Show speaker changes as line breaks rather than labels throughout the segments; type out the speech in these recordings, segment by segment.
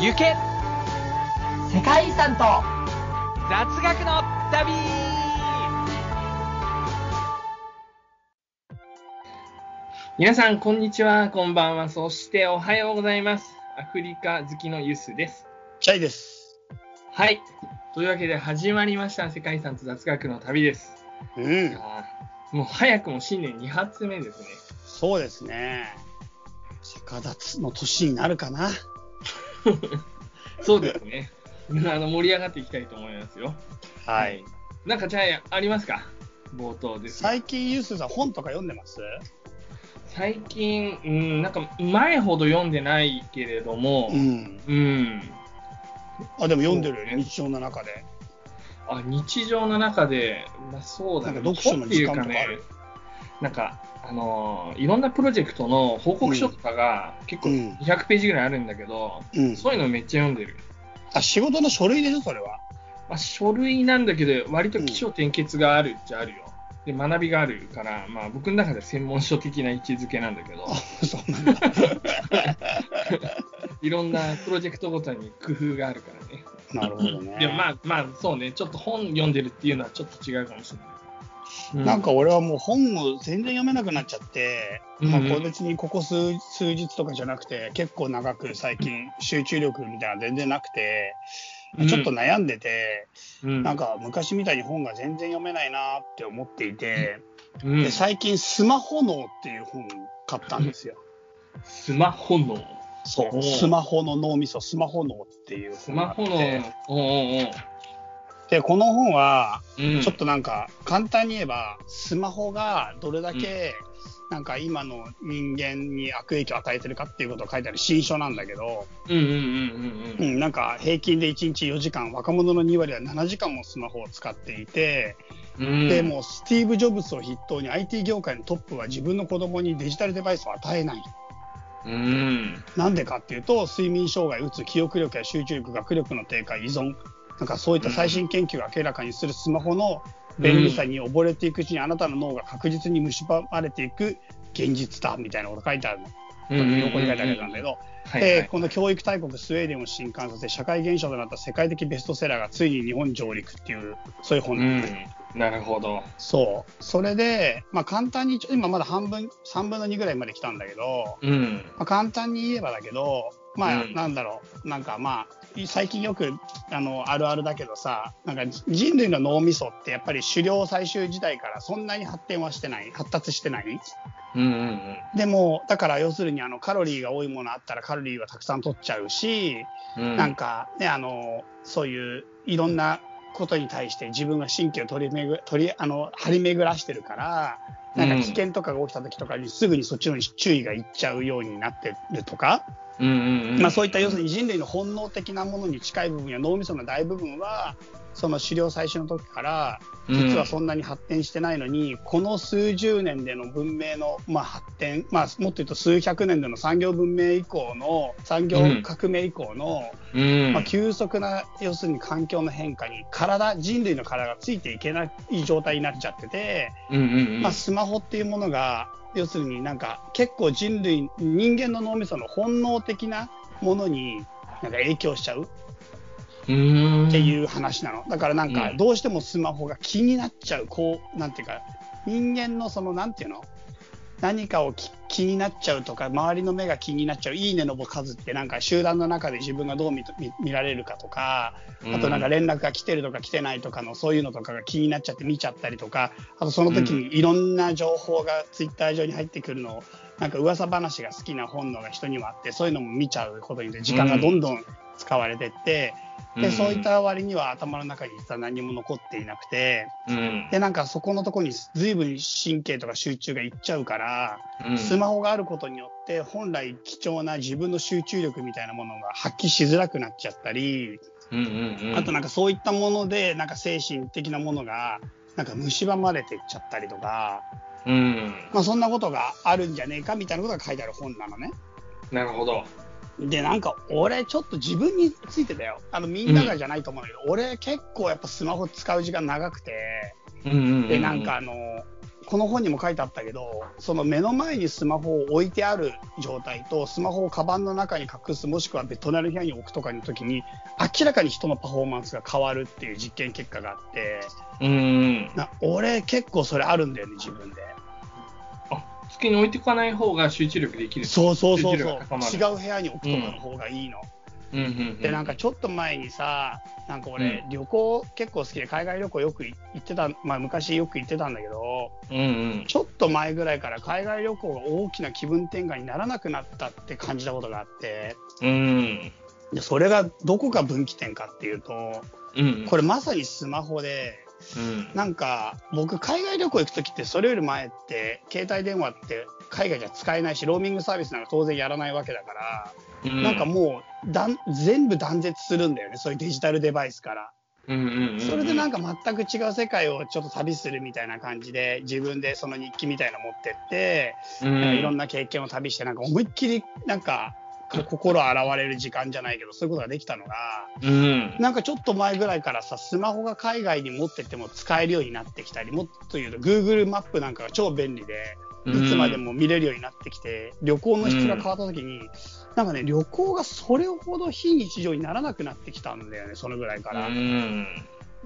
行け
世界遺産と
雑学の旅
皆さん、こんにちは、こんばんは、そしておはようございます。アフリカ好きのユスです。
チャイです。
はい。というわけで始まりました、世界遺産と雑学の旅です。
うん。
もう早くも新年2発目ですね。
そうですね。逆立つの年になるかな。
そうですね。あの盛り上がっていきたいと思いますよ。
はい。
なんかじゃあ、ありますか？冒頭ですが。
最近ユースさん本とか読んでます？
最近、うん、なんか前ほど読んでないけれども、
ん。
うん。
あ、でも読んでるよね、日常の中で。
あ日常の中で、まあ、そうだね。
なんか読書の時間とかある？
本っていうかねなんか、あのーいろんなプロジェクトの報告書とかが結構
うん
200ページぐらいあるんだけど、
うん。
そういうのめっちゃ読んでる。
あ、仕事の書類でしょ、それは。
まあ、書類なんだけど、割と起承転結があるっちゃあるよ。で、学びがあるから、まあ僕の中では専門書的な位置づけなんだけど、
そうなんだ。
いろんなプロジェクトごとに工夫があるからね。
なるほどね。
でもまあまあそうね、ちょっと本読んでるっていうのはちょっと違うかもしれない。う
なんか俺はもう本を全然読めなくなっちゃって、
うん。
まあ、これ別にここ数数日とかじゃなくて、結構長く最近集中力みたいなの全然なくて、ちょっと悩んでて、
うん。
なんか昔みたいに本が全然読めないなって思っていて、
うん。
で最近スマホ脳っていう本買ったんですよ。
スマホの、
そう。スマホの脳みそ、スマホ脳っていう
スマホの、おうおう
で、この本は、ちょっとなんか簡単に言えば、スマホがどれだけ、なんか今の人間に悪影響を与えてるかっていうことを書いてある新書なんだけど、なんか平均で1日4時間、若者の2割は7時間もスマホを使っていて、
うん。
でもうスティーブ・ジョブズを筆頭に IT 業界のトップは自分の子供にデジタルデバイスを与えない。
うん。
なんでかっていうと、睡眠障害、うつ、記憶力や集中力、学力の低下、依存、なんかそういった最新研究が明らかにするスマホの便利さに溺れていくうちに、あなたの脳が確実に蝕まれていく現実だみたいなこと書いてあるの。横に書いてあるやつなんだけど、
はいはい。
でこの教育大国スウェーデンを震撼させ、社会現象となった世界的ベストセラーがついに日本上陸っていう、そういう本
う
なんです、
ん。なるほど。
そう。それで、まあ簡単に今まだ半分、3分の2ぐらいまで来たんだけど、
うん。
まあ、簡単に言えばだけど、まあ、
うん
なんだろう、なんかまあ、最近よくあのあるあるだけどさ、なんか人類の脳みそってやっぱり狩猟採集時代からそんなに発展はしてない、発達してない？
うんうん
でも、だから要するにあのカロリーが多いものあったらカロリーはたくさん取っちゃうし、
うん。
なんかね、あの、そういういろんなことに対して自分が神経を取り巡る、取り、あの、張り巡らしてるから、なんか危険とかが起きた時とかにすぐにそっちの方に注意がいっちゃうようになってるとか、
うんうんうん。
まあ、そういった要するに人類の本能的なものに近い部分や脳みその大部分はその狩猟採集の時から実はそんなに発展してないのに、この数十年での文明の、まあ、発展、まあ、もっと言うと数百年での産業文明以降の産業革命以降の、
うん。
まあ、急速な要するに環境の変化に体人類の体がついていけない状態になっちゃってて。
うんうんうん。
まあ、スマホっていうものが要するになんか結構人類人間の脳みその本能的なものになんか影響しちゃう。
うん。
っていう話なの。だからなんか
うん。
どうしてもスマホが気になっちゃう。こうなんていうか人間のそのなんていうの？何かをき気になっちゃうとか周りの目が気になっちゃういいねの数ってなんか集団の中で自分がどう見られるかとかあとなんか連絡が来てるとか来てないとかのそういうのとかが気になっちゃって見ちゃったりとか、あとその時にいろんな情報がツイッター上に入ってくるのを、なんか噂話が好きな本能が人にはあって、そういうのも見ちゃうことによって時間がどんどん使われてって、で、そういっ、た割には頭の中に実は何も残っていなくて、
うん。
で、なんかそこのところに随分神経とか集中がいっちゃうから、
うん
スマホがあることによって本来貴重な自分の集中力みたいなものが発揮しづらくなっちゃったり、
うんうんうん。
あとなんかそういったもので、なんか精神的なものが、なんか蝕まれていっちゃったりとか、
うん。
まあそんなことがあるんじゃねえかみたいなことが書いてある本なのね。
なるほど。
で、なんか俺ちょっと自分についてだよ。あのみんながじゃないと思うんだけど、俺結構やっぱスマホ使う時間長くて、
うんうんうんうん。
で、なんかあの、この本にも書いてあったけど、その目の前にスマホを置いてある状態と、スマホをカバンの中に隠す、もしくは隣の部屋に置くとかの時に、明らかに人のパフォーマンスが変わるっていう実験結果があって、
うん。
な俺結構それあるんだよね、自分で。
あ、机に置いておかない方が集中力できる。
そうそうそうそう違う部屋に置くとかの方がいいの。
うんうんうん。
でなんかちょっと前にさなんか俺、旅行結構好きで海外旅行よく行ってた、まあ、昔よく行ってたんだけど
うんうん。
ちょっと前ぐらいから海外旅行が大きな気分転換にならなくなったって感じたことがあって
うん。
でそれがどこが分岐点かっていうと
うん。
これまさにスマホで
うん。
なんか僕海外旅行行く時ってそれより前って携帯電話って海外じゃ使えないしローミングサービスなんか当然やらないわけだから、
うん、
なんかもうだん全部断絶するんだよねそういうデジタルデバイスから。それでなんか全く違う世界をちょっと旅するみたいな感じで自分でその日記みたいなの持ってって、
うん、
いろんな経験を旅してなんか思いっきりなんかこ心洗われる時間じゃないけどそういうことができたのが
うん、
なんかちょっと前ぐらいからさスマホが海外に持ってっても使えるようになってきたりもっと言うと Google マップなんかが超便利でいつまでも見れるようになってきて、旅行の質が変わった時に、なんかね旅行がそれほど非日常にならなくなってきたんだよねそのぐらいから。
うん、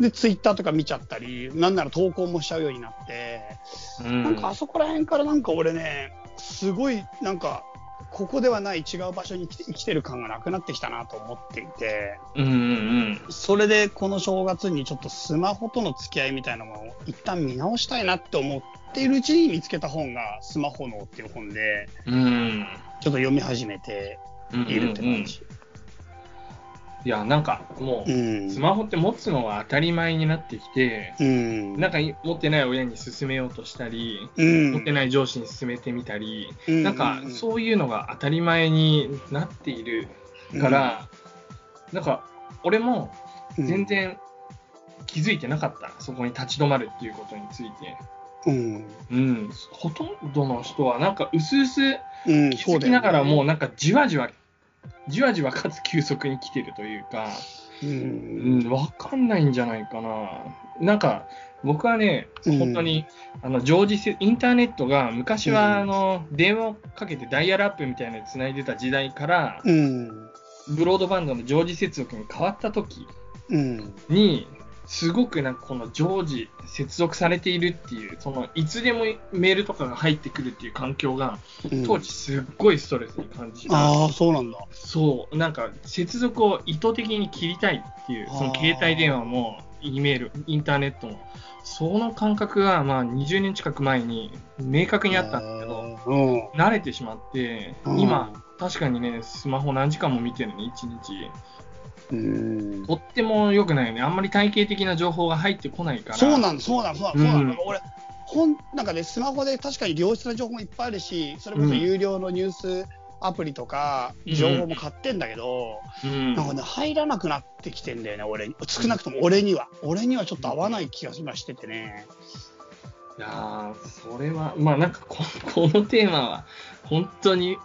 で、ツイッターとか見ちゃったり、なんなら投稿もしちゃうようになって、
うん、
なんかあそこら辺からなんか俺ね、すごいなんか、ここではない違う場所に生きて生きてる感がなくなってきたなと思っていて、
うんうん
それでこの正月にちょっとスマホとの付き合いみたいなものを一旦見直したいなって思っているうちに見つけた本がスマホ脳っていう本で、
うん、うん、
ちょっと読み始めているって感じ。
いや、なんかもう、
うん。
スマホって持つのが当たり前になってきて、
うん。
なんか持ってない親に勧めようとしたり、
うん、
持ってない上司に勧めてみたり、
うん
なんかそういうのが当たり前になっているから、なんか俺も
うん
全然気づいてなかった、そこに立ち止まるっていうことについて。
うん。
うん、ほとんどの人はなんか薄々
うん、
気づきながらもうなんかじわじわ、じわじわかつ急速に来てるというか、
う。
うんん、わかんないんじゃないかな。なんか僕はね、
うん
本当に、あの常時せインターネットが昔
うん
はあの、電話をかけてダイヤルアップみたいなので繋いでた時代から、
うん。
ブロードバンドの常時接続に変わった時
うん。
に、すごくなんかこの常時接続されているっていう、そのいつでもメールとかが入ってくるっていう環境が、
うん
当時すっごいストレスに感じた。
ああ、そうなんだ。
そう、なんか接続を意図的に切りたいっていう、その携帯電話も、E メール、インターネットも、その感覚がまあ20年近く前に明確にあったんだけど、
うん。
慣れてしまって、
うん
今、確かにね、スマホ何時間も見てるね、1日。
うん。
とっても良くないよね。あんまり体系的な情報が入ってこないから。
そうなんだ、そうなんだ、そうなんうなん俺、本、なんかね、スマホで確かに良質な情報もいっぱいあるし、それこそ有料のニュースアプリとか、
うん
情報も買ってんだけど、
うん。
なんかね、入らなくなってきてんだよね、俺に。少なくとも俺には。俺にはちょっと合わない気が今しててね。
いやー、それは、まあなんかこ、このテーマは、本当に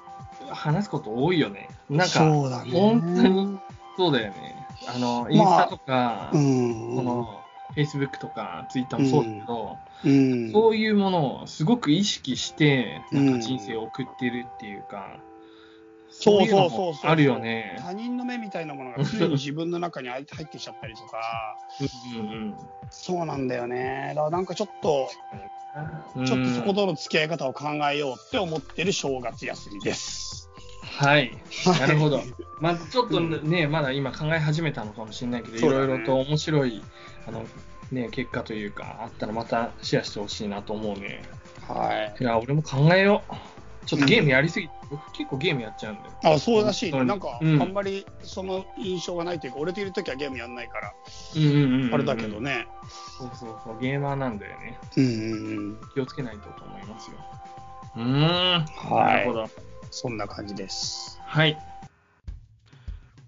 話すこと多いよね。なんか、
そうだね。
本当にそうだよね。あの、インスタとか、
うん。
その、Facebook とか Twitter もそうだけど、
うん。
そういうものをすごく意識して、なん
うん
か人生を送ってるっていうか、
そうそうそう。
あるよね。
他人の目みたいなものが常に自分の中に 入ってきちゃったりとか、
うんうん
そうなんだよね。だからなんかちょっと、
うん。
ちょっとそこ
うん
との付き合い方を考えようって思ってる正月休みです。
はい。なるほど
はい。
まあちょっとね、まだ今考え始めたのかもしれないけど、いろいろと面白い、あの、ね、結果というか、あったらまたシェアしてほしいなと思うね。
はい。
いや、俺も考えよう。ちょっとゲームやりすぎて、僕結構ゲームやっちゃうんだよ。
あ、そうらしいね。なんか、
うん
あんまりその印象がないというか、俺といるときはゲームやんないから、
うんうんうんうん
あれだけど。ね。
そうそうそう、ゲーマーなんだよね。
うんうんうん。
気をつけないとと思いますよ。うーん。な
は
るほど。
い。そんな感じです。
はい。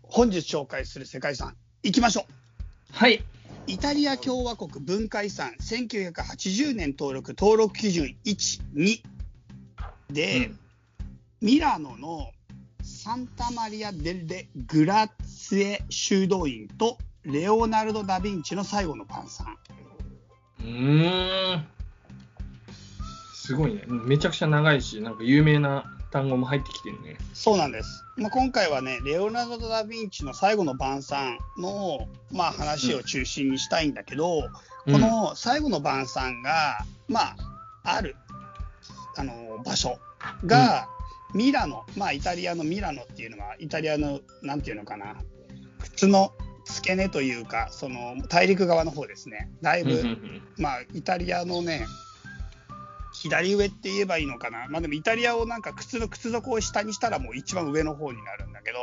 本日紹介する世界遺産、行きましょう。
はい。
イタリア共和国文化遺産1980年登録登録基準1、2で、
うん
ミラノのサンタマリア・デルレ・グラッツェ修道院とレオナルド・ダ・ヴィンチの最後の晩餐。
うーん。すごいね。めちゃくちゃ長いし、なんか有名な単語も入ってきてるね。
そうなんです。まあ、今回はね、レオナルド・ダ・ヴィンチの最後の晩餐の、まあ、話を中心にしたいんだけど、
うん
この最後の晩餐が、まあ、ある、あの、場所が、ミラノ、まあ、イタリアのミラノっていうのは、イタリアの、なんていうのかな、靴の付け根というか、その、大陸側の方ですね。だいぶ、
うんうんうん
まあ、イタリアのね、左上って言えばいいのかな？まあでもイタリアをなんか靴の靴底を下にしたらもう一番上の方になるんだけど、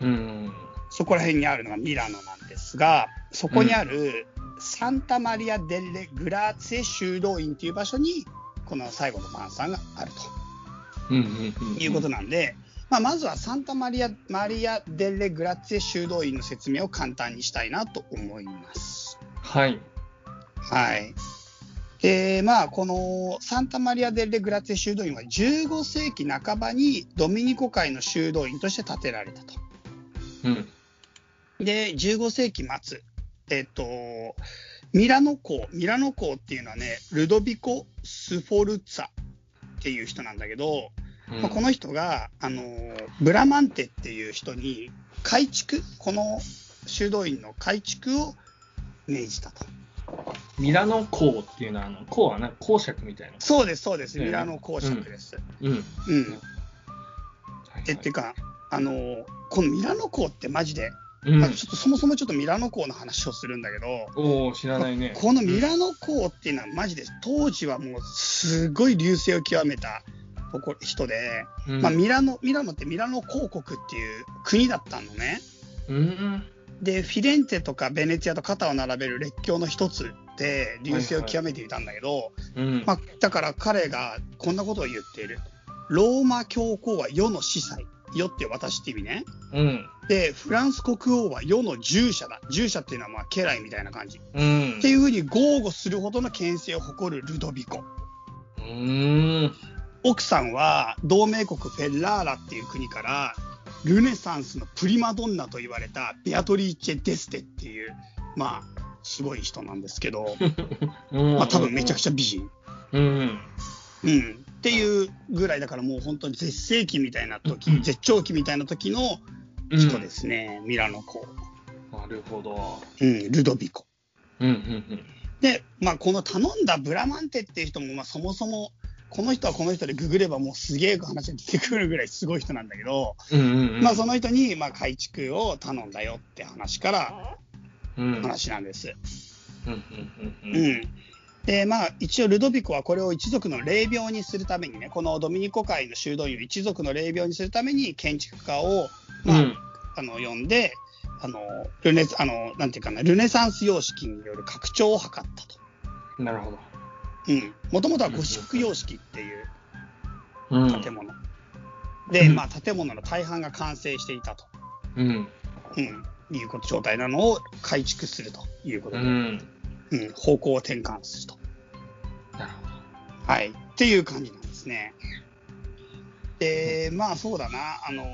うんうん
そこら辺にあるのがミラノなんですが、そこにあるサンタマリア・デレ・グラーツェ修道院っていう場所に、この最後の晩餐がある
うんうん
いうことなんで、まあ、まずはサンタマリア・マリア・デレ・グラッツェ修道院の説明を簡単にしたいなと思います。
はい。
はい。で、まあ、このサンタマリア・デレ・グラッツェ修道院は15世紀半ばにドミニコ会の修道院として建てられたと。
うん。
で、15世紀末、えっと、ミラノ公、ミラノ公っていうのはね、ルドビコ・スフォルツァっていう人なんだけど、
うん
まあ、この人が、あの、ブラマンテっていう人に改築、この修道院の改築を命じたと。
ミラノ港っていうのは、あの港はなんか公爵みたいな。
そうです、そうです。
うん
ミラノ公爵です。
うん。
うん。
はい
え、っていうか、あの、このミラノ港ってマジで、
うん
まあ、ちょっとそもそもちょっとミラノ港の話をするんだけど、
おお知らないね。
このミラノ港っていうのはマジで当時はもうすごい隆盛を極めた人で、
うん
まあ、ミラノミラノってミラノ公国っていう国だったのね。
うん。
でフィレンツェとかベネツィアと肩を並べる列強の一つで隆盛を極めていたんだけど、
うん。
まあ、だから彼がこんなことを言っている。ローマ教皇は世の司祭。世って私って意味ね。
うん。
で、フランス国王は世の従者だ。従者っていうのはまあ家来みたいな感じ。
うん。
っていうふうに豪語するほどの権勢を誇るルドビコ。
うん。
奥さんは同盟国フェラーラっていう国からルネサンスのプリマドンナと言われたベアトリーチェ・デステっていう、まあ、すごい人なんですけど、まあ多分めちゃく
ち
ちゃ美人。
ゃ。うん。
うん。っていうぐらいだからもう本当に絶世紀みたいな時、
うん
絶頂期みたいな時の人ですね、ミラノ公。
なるほど。
うん、ルドビコ。
うんうん
で、まあ、この頼んだブラマンテっていう人も、まあ、そもそも、この人はこの人でググればもうすげえ話が出てくるぐらいすごい人なんだけど、
うん。うんうんうん。
まあ、その人に、まあ、改築を頼んだよって話から
うん。
話なんです。
うんうん
う
うん。
ん。で、まあ、一応ルドビコはこれを一族の霊廟にするためにね、このドミニコ会の修道院を一族の霊廟にするために建築家を、まあ、
うん
あの、呼んで、あの、ルネ、あの、なんていうかな、ルネサンス様式による拡張を図ったと。
なるほど。
うん。もともとはゴシック様式っていう
うん。
建物。で、
うん
まあ、建物の大半が完成していたと。
うん。
うん。いうこと、状態なのを改築するということで、
うん。
うん、方向を転換すると。
なるほど。
はい。っていう感じなんですね。で、まあそうだな、あの、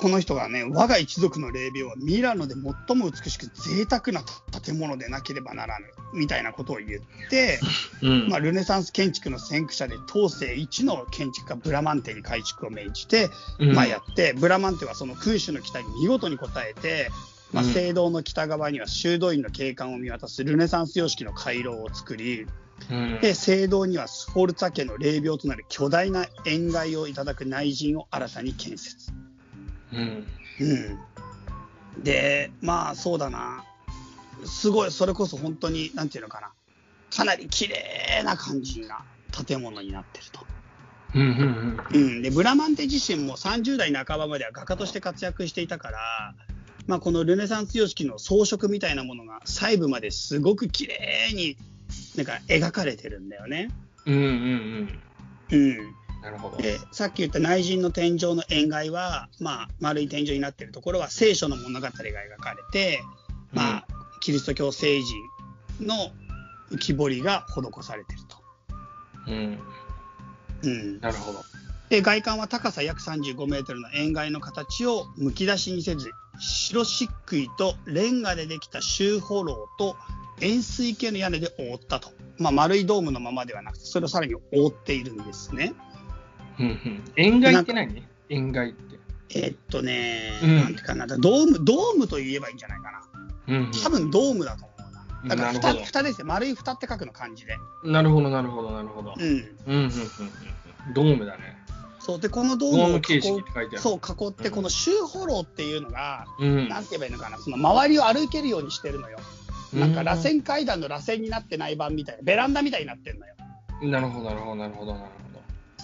この人がね、我が一族の霊廟はミラノで最も美しく贅沢な建物でなければならぬ、みたいなことを言って、
うん。
まあ、ルネサンス建築の先駆者で当世一の建築家ブラマンテに改築を命じて、
うん
まあ、やって、ブラマンテはその君主の期待に見事に応えて、まあ、
うん
聖堂の北側には修道院の景観を見渡すルネサンス様式の回廊を作り、
うん。
で、聖堂にはスフォルツァ家の霊廟となる巨大な塩害をいただく内陣を新たに建設。
うん。
うん。で、まあそうだな。すごい、それこそ本当に、なんていうのかな。かなり綺麗な感じな建物になってると。
うんうん
うん。で、ブラマンテ自身も30代半ばまでは画家として活躍していたから、まあこのルネサンス様式の装飾みたいなものが細部まですごく綺麗になんか描かれてるんだよね。
うん。うんうん
うん。
うん。なるほど。
でさっき言った内陣の天井の円外は、まあ、丸い天井になっているところは聖書の物語が描かれて、まあ、キリスト教聖人の浮き彫りが施されていると。
うん。
うん、
なるほど。
で外観は高さ約35メートルの円外の形をむき出しにせず白漆喰とレンガでできた修法楼と円錐形の屋根で覆ったと。まあ、丸いドームのままではなくて、それをさらに覆っているんですね。
うんうん。円外って何？円外って。
えーっとね、
うん
なんていうかな、ドーム、ドームと言えばいいんじゃないかな。
うんうん
多分ドームだと思うな。だから蓋、
なるほど
蓋ですよ。丸い蓋って書くの漢字で。
なるほど、なるほど、なるほど。
うん。
うん、うん、うん、うん。ドームだね。
そう。で、このド
ドー
ームを囲。そう、囲って、
うん
この周歩廊っていうのが、
うん。
なんて言えばいいのかな、その周りを歩けるようにしてるのよ。なんか螺
う
旋階段の螺旋になってない版みたいな、ベランダみたいになってるのよ。
ん。なるほど、なるほど、なるほど、なるほ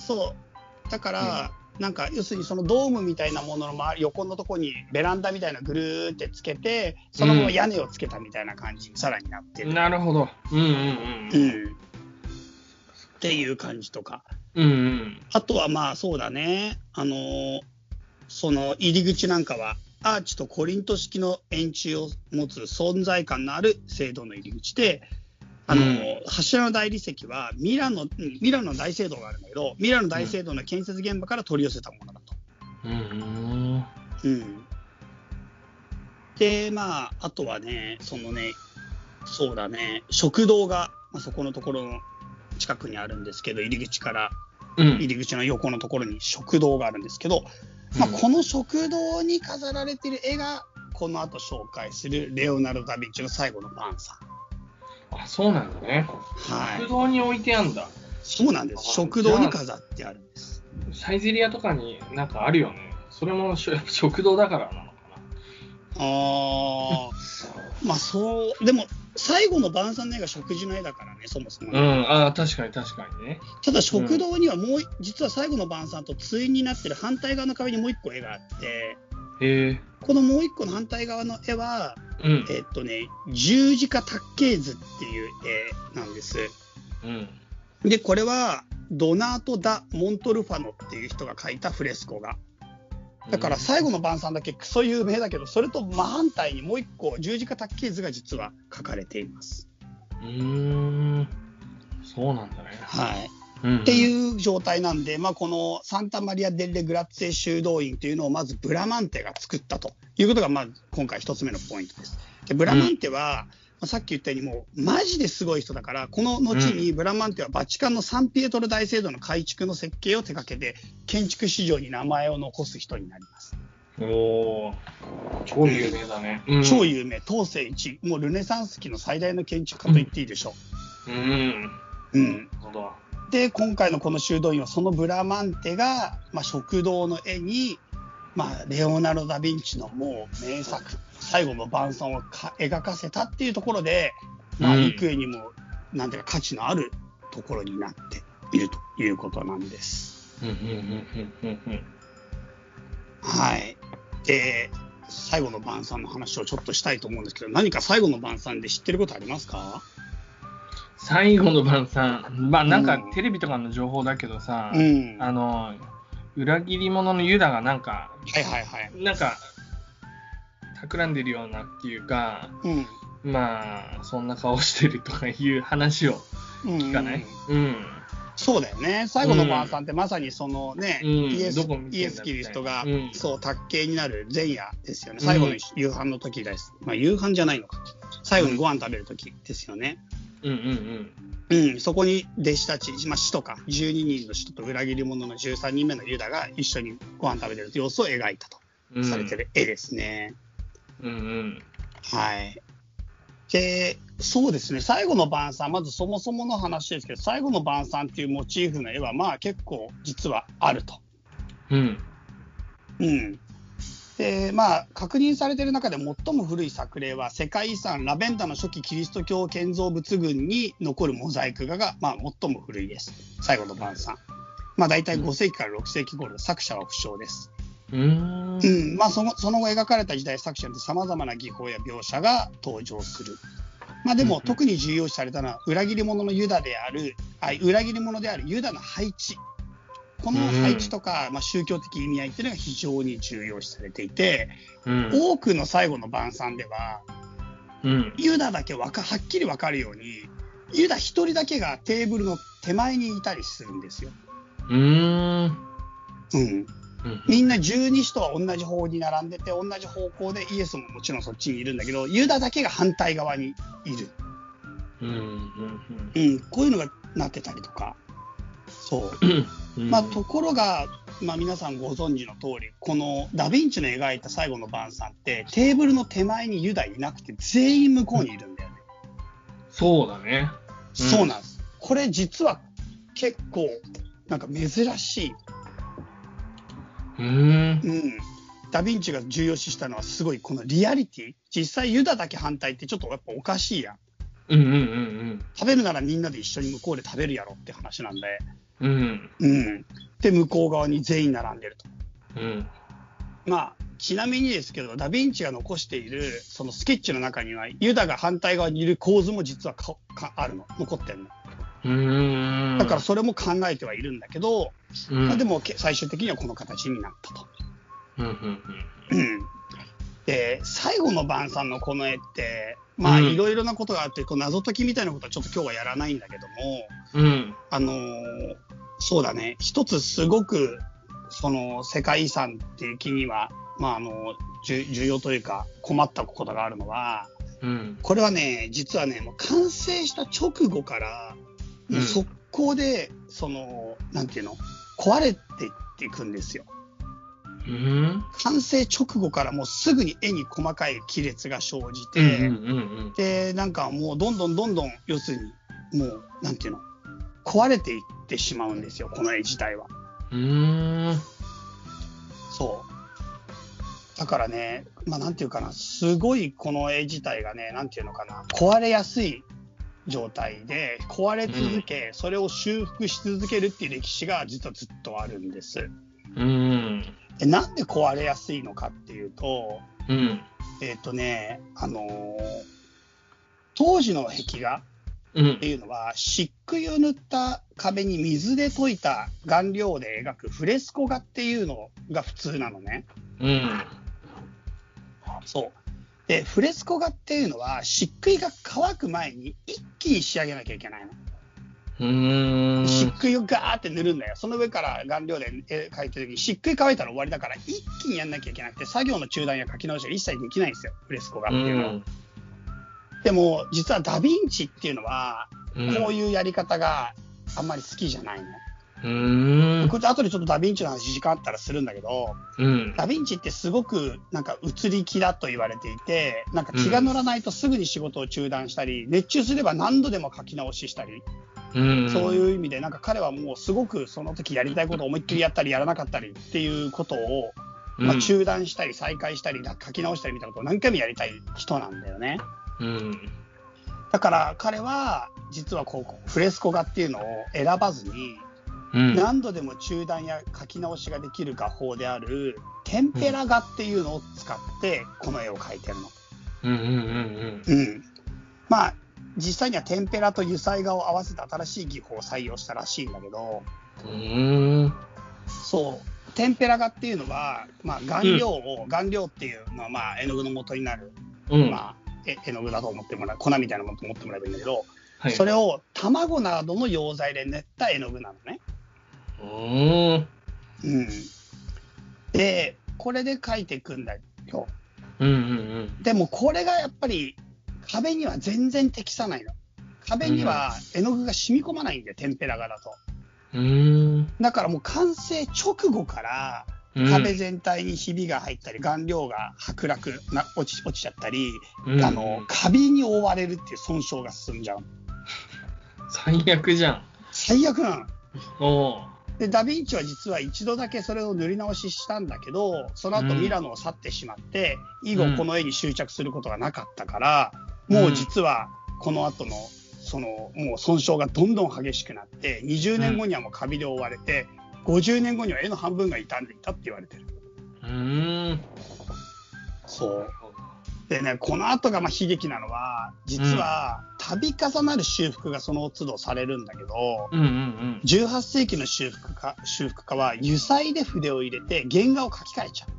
そう。だから、なんか要するにそのドームみたいなものの周り横のとこにベランダみたいなのぐるーってつけて、そのまま屋根をつけたみたいな感じにさらになって
ど。
る。
なるほど。うん、うん、
う
うん。
ん。っていう感じとか。
うん、うん。
あとはまあそうだね、あのーその入り口なんかは、アーチとコリント式の円柱を持つ存在感のある聖堂の入り口で、あのー柱の大理石はミラノ、うんミラノの大聖堂があるんだけど、ミラノ大聖堂の建設現場から取り寄せたものだと。
うん。
うん、で、まあ、あとはね、そのね、そうだね、食堂が、まあ、そこのところの近くにあるんですけど、入り口から
うん。
入り口の横のところに食堂があるんですけど、まあ、この食堂に飾られている絵が、この後紹介するレオナルド・ダ・ヴィンチの最後の晩餐。
あ、そうなんだね。
はい
食堂に置いてあんだ。
そうなんです。
あ
食堂に飾ってあるんです。
サイゼリアとかになんかあるよね。それもし 食堂だからなのか
あー、まあそう、でも、最後の晩餐の絵が食事の絵だからね、そもそも。
うん、ああ、確かに確かにね。
ただ食堂にはもう、実は最後の晩餐と対になってる反対側の壁にもう一個絵があって、
へえ。
このもう一個の反対側の絵は、
うん。
えっとね、十字架卓形図っていう絵なんです。
うん。
で、これは、ドナート・ダ・モントルファノっていう人が描いたフレスコ画。だから最後の晩餐だけクソ有名だけど、それと真反対にもう一個十字架卓形図が実は描かれています。
うーん。そうなんだね。
はい。
うん。
っていう状態なんで、まあ、このサンタマリア・デッレ・グラッツェ修道院というのをまずブラマンテが作ったということが、まあ、今回一つ目のポイントです。でブラマンテは、まあさっき言ったようにもうマジですごい人だから、この後にブラマンテはバチカンのサンピエトロ大聖堂の改築の設計を手掛けて、建築史上に名前を残す人になります。
おお。超有名だね。うん
超有名、東西一、もうルネサンス期の最大の建築家と言っていいでしょ
うん。
う。うん。
なるほど。
で今回のこの修道院はそのブラマンテが、まあ、食堂の絵に、まあ、レオナルド・ダ・ヴィンチのもう名作最後の晩餐をか描かせたっていうところで、まあ、
うん。
幾重にもなんていうか価値のあるところになっているということなんです。
うんうんうんうんうん
はい、で最後の晩餐の話をちょっとしたいと思うんですけど何か最後の晩餐で知ってることありますか、
最後の晩餐。まあなんか
うん
テレビとかの情報だけどさ、
うん、
あの、裏切り者のユダがなんか、
はいはいはい。
なんか、企んでるようなっていうか、
うん
まあ、そんな顔してるとかいう話を
うん
聞かない？うん。
そうだよね。最後の晩餐ってまさにそのね、
うん
イエスイエス・キリストが、
うん
そう、卓形になる前夜ですよね。最後の夕飯の時です。まあ、夕飯じゃないのか。最後にご飯食べる時ですよね。
うんうん
うん、そこに弟子たち、まあ、使徒か、12人の使徒と裏切り者の13人目のユダが一緒にご飯食べてる様子を描いたと
うん。
されてる絵ですね。
うんうん。
はい。で、そうですね、最後の晩餐、まずそもそもの話ですけど、最後の晩餐っていうモチーフの絵は、まあ結構実はあると。
うん。
うん。で、まあ、確認されている中で最も古い作例は、世界遺産ラベンダの初期キリスト教建造物群に残るモザイク画が、まあ、最も古いです。最後の晩餐。まあ、大体5世紀から6世紀頃で作者は不詳です。
うーん
う。ん。まあ、そのその後描かれた時代作者で様々な技法や描写が登場する。まあ、でも、特に重要視されたのは、裏切り者のユダである、あ裏切り者であるユダの配置。この配置とか、まあ、宗教的意味合いっていうのが非常に重要視されていて、
うん。
多くの最後の晩餐では、
うん。
ユダだけわかはっきり分かるように、ユダ一人だけがテーブルの手前にいたりするんですよ。
うーん。
うん。
うん
みんな十二使徒は同じ方に並んでて、同じ方向でイエスももちろんそっちにいるんだけど、ユダだけが反対側にいる。
うんうん
うん、こういうのがなってたりとか。そう。
うん。
まあ、ところが、まあ、皆さんご存知の通り、このダ・ヴィンチの描いた最後の晩餐って、テーブルの手前にユダいなくて、全員向こうにいるんだよね。
そうだね。うん
そうなんです。これ実は結構、なんか珍しい。
うーん。
うん。ダ・ヴィンチが重要視したのは、すごいこのリアリティ。実際ユダだけ反対ってちょっとやっぱおかしいやん。
うんうんうん
食べるならみんなで一緒に向こうで食べるやろって話なんで。
うん。うん。
うん。で、向こう側に全員並んでると。
うん。
まあ、ちなみにですけど、ダ・ヴィンチが残しているそのスケッチの中には、ユダが反対側にいる構図も実はかかあるの、残ってるの。だからそれも考えてはいるんだけど、
うん、
まあ、でもけ最終的にはこの形になったと。で、最後の晩餐のこの絵って、まあ、
うん
いろいろなことがあって、こう謎解きみたいなことはちょっと今日はやらないんだけども、
うん。うん。
あのーそうだね、一つすごく、その世界遺産的には、まあ、あの、重要というか困ったことがあるのは、
うん。
これはね、実はね、もう完成した直後から、もう速攻で、その、なんていうの、壊れていっていくんですよ。
うん？
完成直後からもうすぐに絵に細かい亀裂が生じて、
うんうんうん
で、なんかもうどんどんどんどん、要するに、もう、なんていうの、壊れていってしまうんですよ、この絵自体は。
うん。
そう。だからね、まあなんていうかな、すごいこの絵自体がね、なんていうのかな、壊れやすい状態で、壊れ続け、それを修復し続けるっていう歴史が実はずっとあるんです。
うん。
でなんで壊れやすいのかっていうと、
うん。
えっ、とね、あのー当時の壁画
うん
って。いうのは、漆喰を塗った壁に水で溶いた顔料で描くフレスコ画っていうのが普通なのね。
うん。
そう。で、フレスコ画っていうのは、漆喰が乾く前に一気に仕上げなきゃいけないの。
うーん。
漆喰をガーって塗るんだよ。その上から顔料で絵描いてる時に、漆喰乾いたら終わりだから、一気にやんなきゃいけなくて、作業の中断や書き直しは一切できないんですよ、フレスコ画っていうのは。でも、実はダヴィンチっていうのは、
うん。
こういうやり方があんまり好きじゃないの。
うーん。
これ後でちょっとダヴィンチの話時間あったらするんだけど、
うん。
ダヴィンチってすごくなんか移り気だと言われていて、なんか気が乗らないとすぐに仕事を中断したり、熱中すれば何度でも書き直ししたり、
うん。
そういう意味でなんか彼はもうすごくその時やりたいことを思いっきりやったりやらなかったりっていうことを、
うん、
まあ、中断したり再開したり書き直したりみたいなことを何回もやりたい人なんだよね。
うん。
だから彼は実はこうフレスコ画っていうのを選ばずに、
うん。
何度でも中断や書き直しができる画法であるテンペラ画っていうのを使ってこの絵を描いてるの。
うんうんうん
うん。まあ実際にはテンペラと油彩画を合わせた新しい技法を採用したらしいんだけど、
うん。
そう。テンペラ画っていうのは、まあ、顔料を、顔料っていうのは、まあ、絵の具の元になる、
うん。
まあ、え絵の具だと思ってもらう、粉みたいなものと思ってもらえばいいんだけど、
はい。
それを卵などの溶剤で練った絵の具なのね。
うーん。
うん。で、これで描いていくんだよ。
うんうん
でもこれがやっぱり壁には全然適さないの。壁には絵の具が染み込まないんだよ、テンペラ画だと。
うん。
だからもう完成直後から
うん
壁全体にひびが入ったり、顔料が剥落な落ち落ちちゃったり、
うん
あのカビに覆われるっていう損傷が進んじゃう。
最悪じゃん。
最悪なの。
おう。
で、ダ・ヴィンチは実は一度だけそれを塗り直ししたんだけど、その後
うん
ミラノを去ってしまって、以後
うん
この絵に執着することがなかったから、もう実はこの後の、その、もう損傷がどんどん激しくなって、20年後にはもうカビで覆われて、50年後には絵の半分が傷んでいたって言われてる。
うーん。
そう。でね、この後がまあ悲劇なのは、実は度重なる修復がその都度されるんだけど、
うんうん
18世紀の修復家修復家は油彩で筆を入れて原画を描き換えちゃう。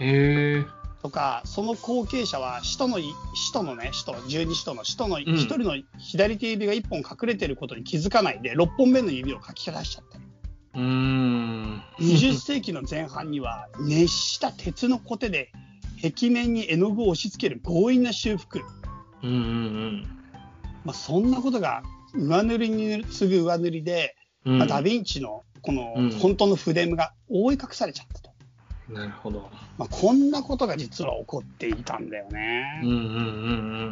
うん。へえ。
とか、その後継者は使徒のい、使徒のね、使徒、十二使徒の使徒の一人の左手指が一本隠れてることに気づかないで、6本目の指を描き出しちゃったり。
うーん。
20世紀の前半には熱した鉄のコテで壁面に絵の具を押し付ける強引な修復。
うんうん
まあ、そんなことが上塗りに次ぐ上塗りで、
うん
まあ、ダ・ヴィンチのこの
うん
本当の筆が覆い隠されちゃったと。
なるほど。
まあ、こんなことが実は起こっていたんだよね。
うんうんうんう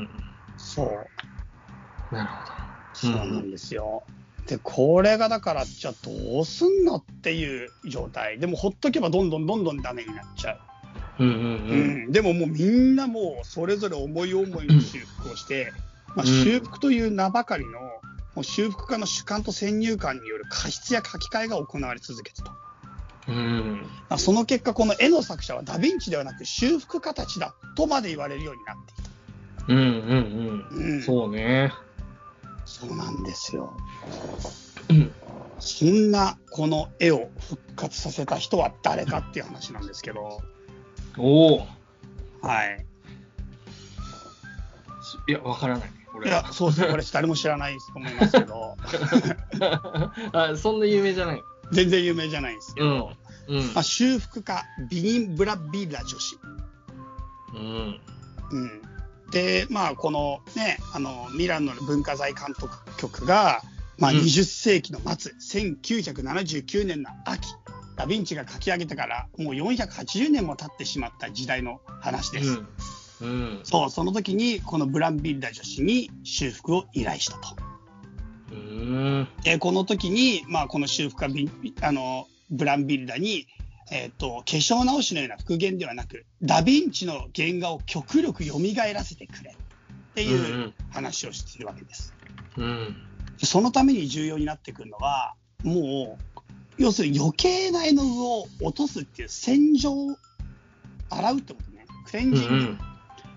ん。
そう。
なるほど。
そうなんですよ。で、これがだから、じゃあどうすんのっていう状態。でもほっとけばどんどんどんどんダメになっちゃう。
うんうん
う
うん。
ん、でももうみんなもうそれぞれ思い思いの修復をして、まあ、
うん
修復という名ばかりの、もう修復家の主観と先入観による過失や書き換えが行われ続けてた。
うん。
まあその結果、この絵の作者はダ・ヴィンチではなく修復家たちだとまで言われるようになっていた。
うんうん
う
うんん。そうね。
そうなんですよ。
うん。
そんなこの絵を復活させた人は誰かっていう話なんですけど、
おお。
はい。
いや、わからない。
い
俺
や、そうですね。これ誰も知らないと思いますけど、
あ、そんな有名じゃない。
全然有名じゃないんですけ
うん
ど、。
うん
まあ、。修復家、ビニン・ブラビーラ女子。
うん。
うん。で、まあ、このね、あの、ミラノの文化財監督局が、まあ、
うん
20世紀の末、1979年の秋、ダ・ヴィンチが書き上げてから、もう480年も経ってしまった時代の話です。
うん。うん。
そう、その時に、このブランビッラ女子に修復を依頼したと。
うん。
で、この時に、まあ、この修復家あの、ブランビッラに、えっ、と、化粧直しのような復元ではなく、ダ・ヴィンチの原画を極力蘇らせてくれって
うんう
いうん話をしているわけです。
うん。
でそのために重要になってくるのは、もう、要するに余計な絵の具を落とすっていう洗浄、洗うってことね。クレン
う
ジング。
ん。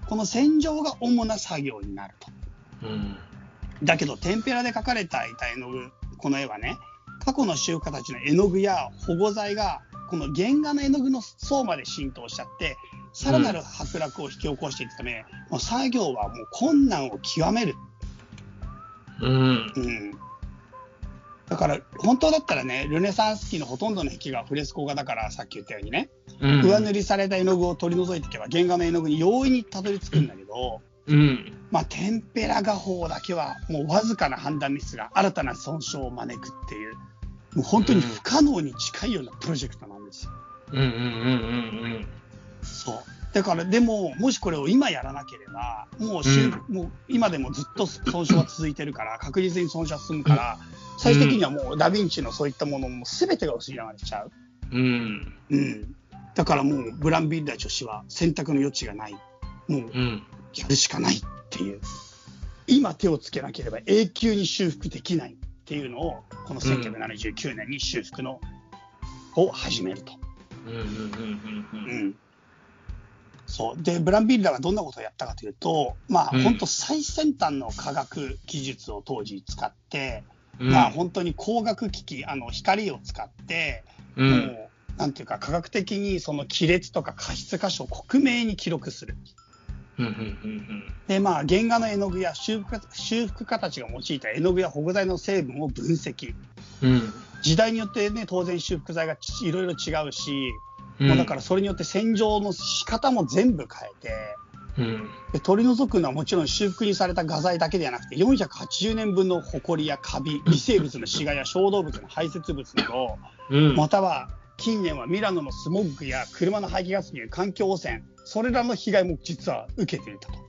この洗浄が主な作業になると。
うん。
だけど、テンペラで描かれた絵の具、この絵はね、過去の修復家たちの絵の具や保護剤が、この原画の絵の具の層まで浸透しちゃって、さらなる剥落を引き起こしていくため、もう作業はもう困難を極める。
うん。
うん。だから、本当だったらね、ルネサンス期のほとんどの壁画はフレスコ画だから、さっき言ったようにね、
うん。
上塗りされた絵の具を取り除いていけば、原画の絵の具に容易にたどり着くんだけど、
うん。
まあ、テンペラ画法だけは、もうわずかな判断ミスが新たな損傷を招くっていう、もう本当に不可能に近いようなプロジェクトなんですよ。
うんうんうんうん
そう。だから、でも、もしこれを今やらなければ、もう修、もう今でもずっと損傷は続いてるから、確実に損傷は進むから、最終的にはもうダ・ヴィンチのそういったものも全てが失われちゃう。
うん。うん。
うん。だからもう、ブランビッラ女子は選択の余地がない。もう、
うん。
やるしかないっていう。今手をつけなければ永久に修復できないっていうのを、この1979年に修復の、を始めると。
うんうんうんうん
うん。そう。で、ブランビッラがどんなことをやったかというと、まあ、
うん
本当最先端の科学技術を当時使って、
うん。
まあ、本当に光学機器、あの、光を使って、
うん。
もう、なんていうか、科学的にその亀裂とか過失箇所を克明に記録する。で、まあ、原画の絵の具や修復家修復家たちが用いた絵の具や保護剤の成分を分析。
うん。
時代によってね、当然修復剤がいろいろ違うし、
うん。
もうだからそれによって洗浄の仕方も全部変えて、
うん。
で取り除くのはもちろん修復にされた画材だけではなくて、480年分のホコリやカビ、微生物の死骸や小動物の排泄物など、
うん。
または近年はミラノのスモッグや車の排気ガスによる環境汚染、それらの被害も実は受けていたと。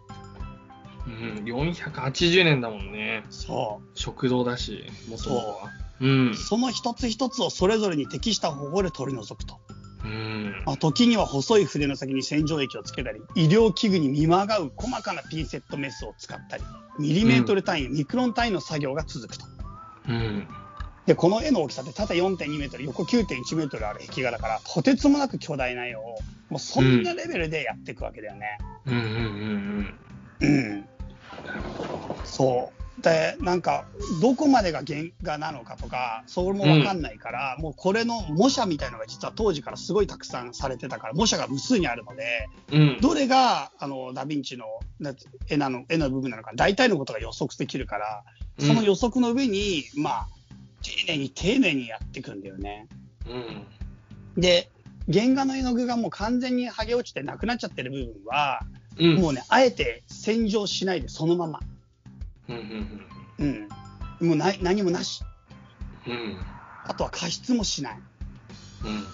うん。480年だもんね。
そう。
食堂だし、もともとは。う
う。
ん。
その一つ一つをそれぞれに適した方法で取り除くと。
うん。
まあ、時には細い筆の先に洗浄液をつけたり、医療器具に見まがう細かなピンセットメスを使ったり、ミリメートル単位、ミクロン単位の作業が続くと。
うん。
で、この絵の大きさって縦4.2メートル、横9.1メートルある壁画だから、とてつもなく巨大な絵を、もうそんなレベルでやっていくわけだよね。
うんうんうん
うん。そう。で、なんか、どこまでが原画なのかとか、それもわかんないから、もうこれの模写みたいのが実は当時からすごいたくさんされてたから、模写が無数にあるので、
うん。うん。
どれが、あの、ダヴィンチのな絵なの、絵の部分なのか、大体のことが予測できるから、その予測の上に、まあ、丁寧に丁寧にやっていくんだよね。
うん。
で、原画の絵の具がもう完全に剥げ落ちてなくなっちゃってる部分は、
うん。
もうね、あえて洗浄しないでそのまま。
うんうん
うん。もうない何もなし。
うんうん
あとは加湿もしない。
うん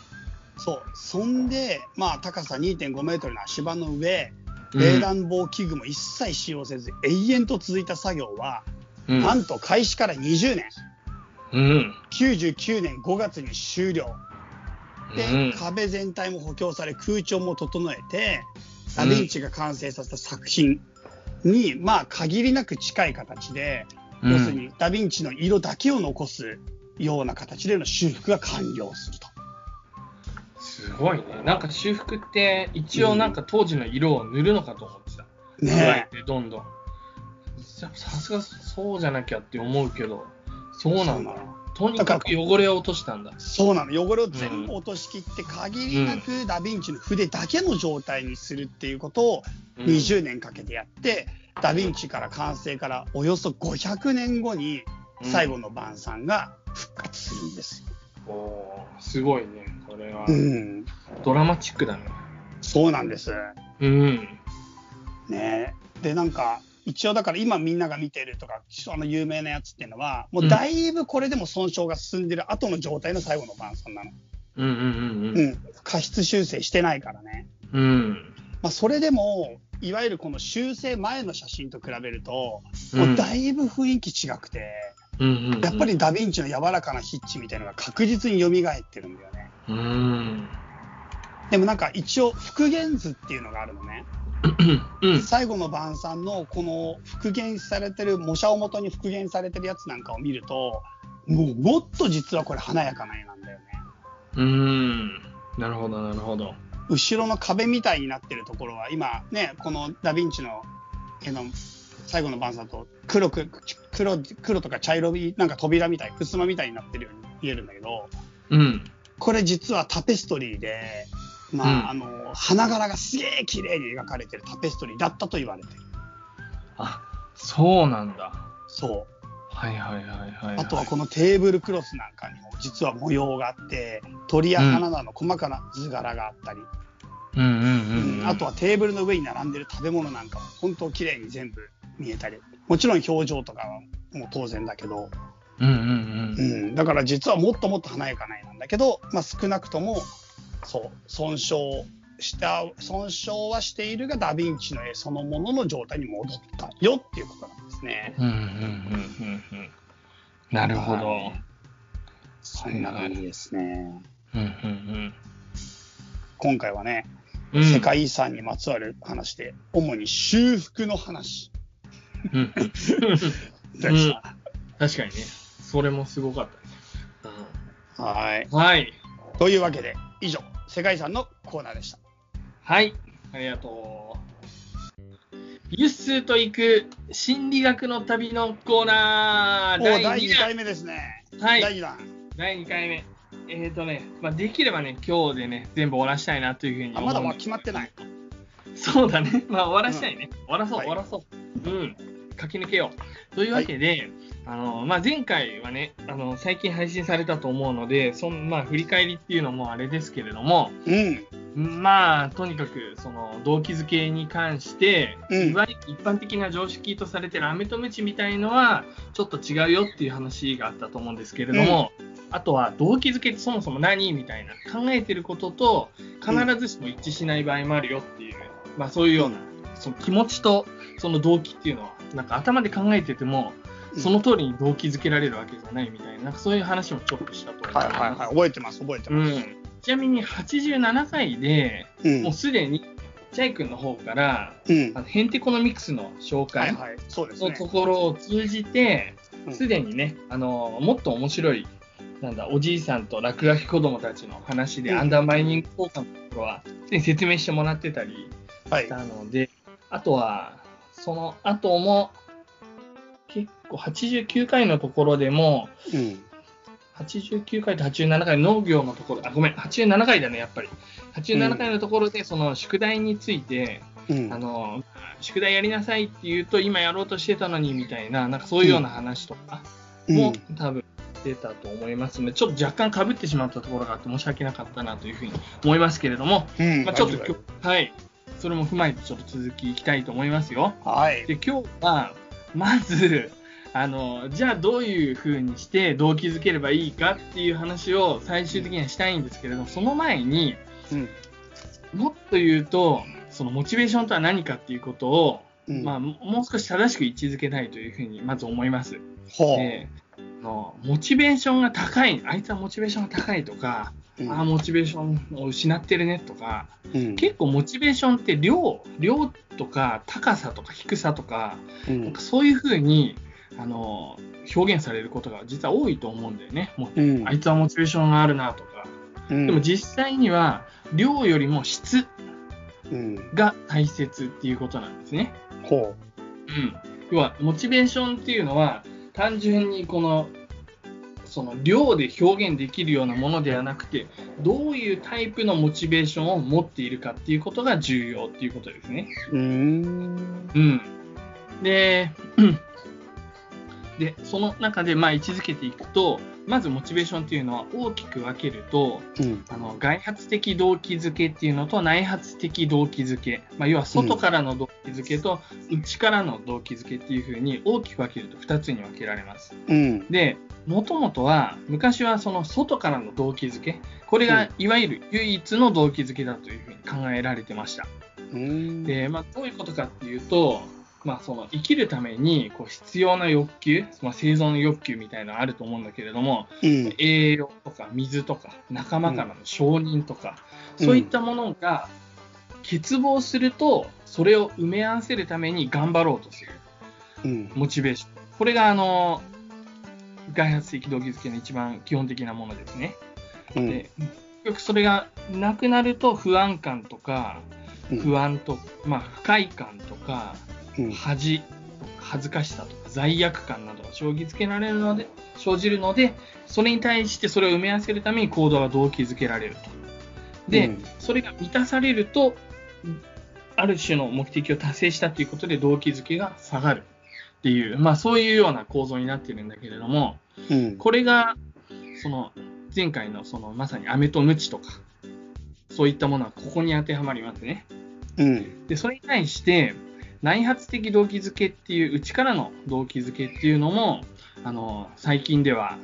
そう。そんで、まあ、高さ2.5メートルの足場の上、
うん
冷暖房器具も一切使用せず、永遠と続いた作業は、
うん
なんと開始から20年、
うん
99年5月に終了。で、
うん
壁全体も補強され、空調も整えて、ダヴィンチが完成させた作品に、まあ、限りなく近い形で、
うん
要するにダヴィンチの色だけを残すような形での修復が完了すると。
すごいね。なんか修復って、一応なんか当時の色を塗るのかと思ってた。
ね
加えてどんどん。ささすがそうじゃなきゃって思うけど、そうなんだ。とにかく汚れを落としたんだ。
そうなの汚れを全部落としきって限りなくダヴィンチの筆だけの状態にするっていうことを
うん
20年かけてやって、ダヴィンチから完成からおよそ500年後に最後の晩餐が復活するんですよ。
おーすごいね。これは、
うん、
ドラマチックだね。
そうなんです。
うん。
ねでなんか一応だから今みんなが見てるとかあの有名なやつっていうのはもうだいぶこれでも損傷が進んでる後の状態の最後の晩餐なの。
うんうんうん
うん、過失修正してないからね。
うん。うん。
まあ、それでもいわゆるこの修正前の写真と比べると、
うん
もうだいぶ雰囲気違くて、
うんうんうん
やっぱりダヴィンチの柔らかなヒッチみたいなのが確実に蘇ってるんだよね。
うん。
でもなんか一応復元図っていうのがあるのね。
うん。
最後の晩餐のこの復元されてる模写を元に復元されてるやつなんかを見ると、もうもっと実はこれ華やかな絵なんだよね。
うん。なるほど、なるほど。
後ろの壁みたいになってるところは今ねこのダ・ヴィンチの絵の最後の晩餐と黒く黒黒とか茶色いなんか扉みたい襖みたいになってるように見えるんだけど
うん。
これ実はタペストリーで、まあ
うん。
あの花柄がすげえ綺麗に描かれてるタペストリーだったと言われてる。
あ、そうなんだ。
そう。
はいはいはいはい、
あとはこのテーブルクロスなんかにも実は模様があって鳥や花などの細かな図柄があったり、
うんうんうん、うん。
あとはテーブルの上に並んでる食べ物なんかも本当綺麗に全部見えたり。もちろん表情とかはもう当然だけど、
うんうん
う
うん。
ん、だから実はもっともっと華やかな絵なんだけど、まあ、少なくともそう損傷した損傷はしているがダ・ヴィンチの絵そのものの状態に戻ったよっていうことなんですね。
うんうんうんうんうん。なるほど。
はいそんな感じですね。
うんうん
今回はね、
うん。
世界遺産にまつわる話で、主に修復の話
うん。
でした。
確かにね。それもすごかったね。
はい。
うん、はい。
というわけで、以上、世界遺産のコーナーでした。
はい。ありがとう。ユッスーと行く心理学の旅のコーナー
お第
第
2
2
回
弾。
目ですね。
はい。
第2弾。
第2回目。えっ、ー、とね、まあ、できればね、今日でね、全部終わらしたいなというふうに
あ
思う
まだ決まってない。
そうだね。まあ、終わらしたいね。終わらそう、
はい
終わらそう。うん。駆け抜けよう。というわけで、あの、まあ、前回はね、あの、最近配信されたと思うので、そん、まあ、振り返りっていうのもあれですけれども、
うん。
まあ、とにかく、その、動機づけに関して、
うん
いわゆる一般的な常識とされてる飴とムチみたいのは、ちょっと違うよっていう話があったと思うんですけれども、あとは、動機づけってそもそも何みたいな、考えてることと、必ずしも一致しない場合もあるよっていう、まあ、そういうような、その気持ちと、その動機っていうのは、なんか頭で考えてても、その通りに動機づけられるわけじゃないみたいな、なんかそういう話もちょっとしたと。
はいはいはい。覚えてます、覚えてます。
うん、ちなみに87回で
うん。
もうすでにチャイ君の方から
うん
あのヘンテコノミクスの紹
はい
介のと。ころを通じて
うん
すでにねあのもっと面白いなんだおじいさんと落書き子供たちの話で、
うん
アンダーマイニング効果のところは説明してもらってたり
はい
した。ので、あとはその後も結構89回のところでも
うん。
89回と87回農業のところ、あ、ごめん、87回だね、やっぱり。87回のところで、その宿題について、
うん
あの、宿題やりなさいって言うと、今やろうとしてたのにみたいな、なんかそういうような話とかも、多分出たと思いますので、ちょっと若干被ってしまったところがあって申し訳なかったなというふうに思いますけれども、
うん。
まあ、ちょっとはい、それも踏まえてちょっと続きいきたいと思いますよ。
夫はい。
で、今日は、まず、あの、じゃあどういう風にして動機づければいいかっていう話を最終的にはしたいんですけれども、その前に、
うん。
もっと言うと、そのモチベーションとは何かっていうことを、
うん。
まあ、ももう少し正しく位置づけたいというふうにまず思います。
ほう。
のモチベーションが高い、あいつはモチベーションが高いとか、
うん
ああ、モチベーションを失ってるねとか、
うん。
結構モチベーションって量、量とか高さとか低さとか、
うん
なんか。そういうふうにあの表現されることが実は多いと思うんだよね。もう
うん
あいつはモチベーションがあるなとか。
うん。
でも実際には量よりも質
うん。
が大切っていうことなんですね。
ほ
うん、要はモチベーションっていうのは単純にこのその量で表現できるようなものではなくてどういうタイプのモチベーションを持っているかっていうことが重要っていうことですね。
う。ん。
うん、でうんでその中でまあ位置づけていくとまずモチベーションっていうのは大きく分けると
うん。
あの外発的動機づけっていうのと内発的動機づけ、まあ、要は外からの動機づけと内からの動機づけっていうふうに大きく分けると2つに分けられます。
うん。
で、もともとは昔はその外からの動機づけ、これがいわゆる唯一の動機づけだというふうに考えられてました。
うん。
で、まあ、どういうことかっていうと、まあ、その生きるためにこう必要な欲求、まあ、生存の欲求みたいなのがあると思うんだけれども、
うん。
栄養とか水とか仲間からの承認とか、そういったものが欠乏するとそれを埋め合わせるために頑張ろうとする
うん。
モチベーションこれがあの外発的動機づけの一番基本的なものですね、
うん。
で結局それがなくなると不安感とか不安と、まあ、不快感とか
うん。
恥恥ずかしさとか罪悪感などが生じつけられるので生じるのでそれに対してそれを埋め合わせるために行動が動機づけられると。で、
うん。
それが満たされるとある種の目的を達成したということで動機づけが下がるっていう、まあ、そういうような構造になってるんだけれども
うん。
これがその前回のそのまさに飴と鞭とかそういったものはここに当てはまりますね。
うん。
で、それに対して、内発的動機づけっていう、内からの動機づけっていうのも、あの、最近では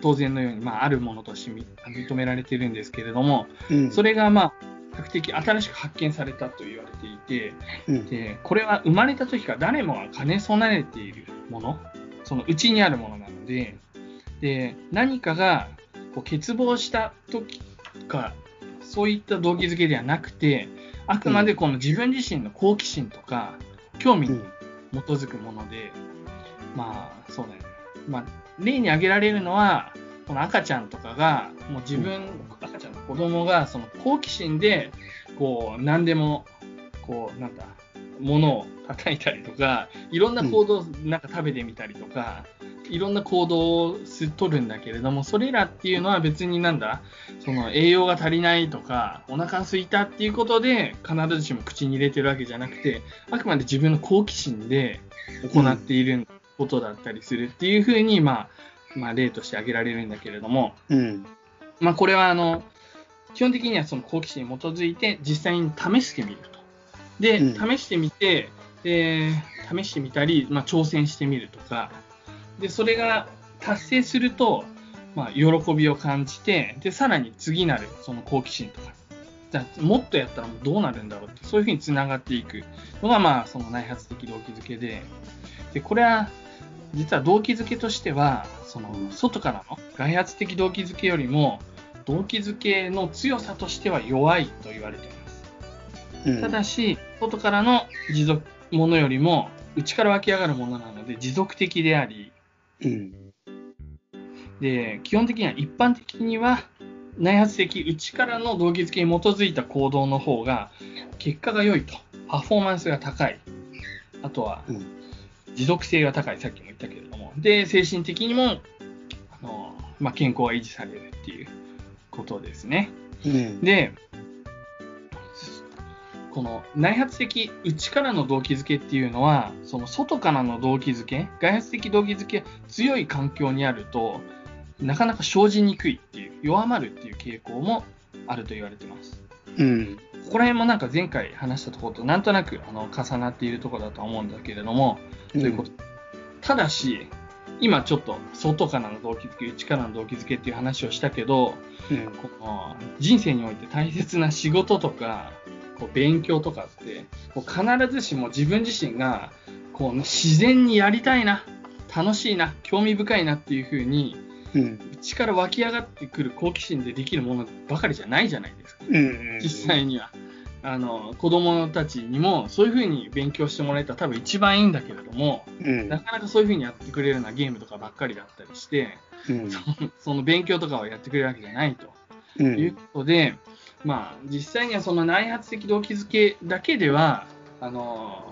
当然のように、まあ、あるものとしてみ認められているんですけれども、
うん。
それが、まあ、比較的新しく発見されたと言われていて、
うん。
で、これは生まれた時から誰もが兼ね備えているもの、その内にあるものなので、で、何かがこう欠乏した時か、そういった動機づけではなくて、あくまでこの自分自身の好奇心とか、興味に基づくもので、まあ、そうだよね。まあ、例に挙げられるのは、この赤ちゃんとかが、もう自分、赤ちゃんの子供が、その好奇心で、こう、何でも、こう、なんだ、物を叩いたりとか、いろんな行動、なんか食べてみたりとか、いろんな行動をす取るんだけれども、それらっていうのは別になんだ、その栄養が足りないとか、お腹が空いたっていうことで、必ずしも口に入れてるわけじゃなくて、あくまで自分の好奇心で行っていることだったりするっていうふうに、まあ、まあ、例として挙げられるんだけれども、
うん。
まあ、これはあの基本的にはその好奇心に基づいて実際に試してみると。で、
うん
試してみて、で試してみたり、まあ、挑戦してみるとか、でそれが達成すると、まあ、喜びを感じて、でさらに次なるその好奇心とか、じゃあもっとやったらどうなるんだろうって、そういうふうにつながっていくのが、まあ、その内発的動機づけで、でこれは実は動機づけとしては、その外からの外発的動機づけよりも、動機づけの強さとしては弱いと言われています。
うん。
ただし、外からの持続ものよりも、内から湧き上がるものなので持続的であり、
うん。
で基本的には一般的には内発的内からの動機づけに基づいた行動の方が結果が良いとパフォーマンスが高いあとは
うん
持続性が高いさっきも言ったけれどもで精神的にもあの、まあ、健康が維持されるっていうことですね
うん。
でこの内発的内からの動機づけっていうのはその外からの動機づけ外発的動機づけが強い環境にあるとなかなか生じにくいっていう弱まるっていう傾向もあると言われてます
うん。
ここら辺もなんか前回話したところとなんとなくあの重なっているところだとは思うんだけれども、ということただし、今ちょっと外からの動機づけ、内からの動機づけっていう話をしたけど、
うん。
この人生において大切な仕事とか、こう勉強とかって、こう必ずしも自分自身がこう自然にやりたいな、楽しいな、興味深いなっていう風に、
うん。
内から湧き上がってくる好奇心でできるものばかりじゃないじゃないですか。
うん。
実際には。あの子供たちにもそういう風に勉強してもらえたら多分一番いいんだけれども、
うん。
なかなかそういう風にやってくれるようなゲームとかばっかりだったりして、
うん。
その勉強とかをやってくれるわけじゃないと。いうんことで、まあ、実際にはその内発的動機づけだけでは、あの、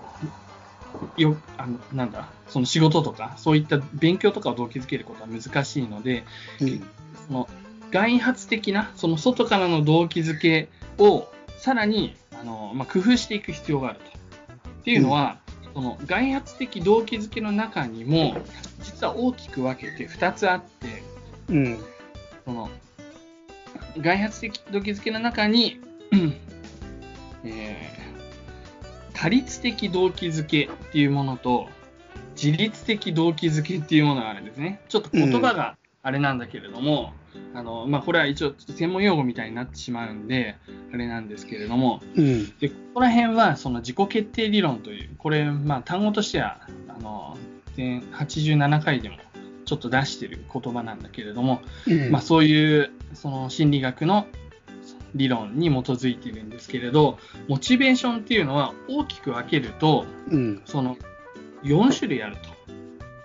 よ、あの、なんだ、その仕事とか、そういった勉強とかを動機づけることは難しいので、
うん。
その外発的な、その外からの動機づけをさらに、あの、まあ、工夫していく必要があると。っていうのは、その外発的動機づけの中にも、実は大きく分けて2つあって、
うん。
その外発的動機づけの中に、多律的動機づけっていうものと自律的動機づけっていうものがあるんですね。ちょっと言葉があれなんだけれども、あのまあ、これは一応ちょっと専門用語みたいになってしまうんで、あれなんですけれども、
うん。
でここら辺はその自己決定理論という、これ、まあ、単語としてはあの87回でもちょっと出してる言葉なんだけれども、
うん。
まあ、そういうその心理学の理論に基づいているんですけれど、モチベーションっていうのは大きく分けると、
うん。
その4種類あると。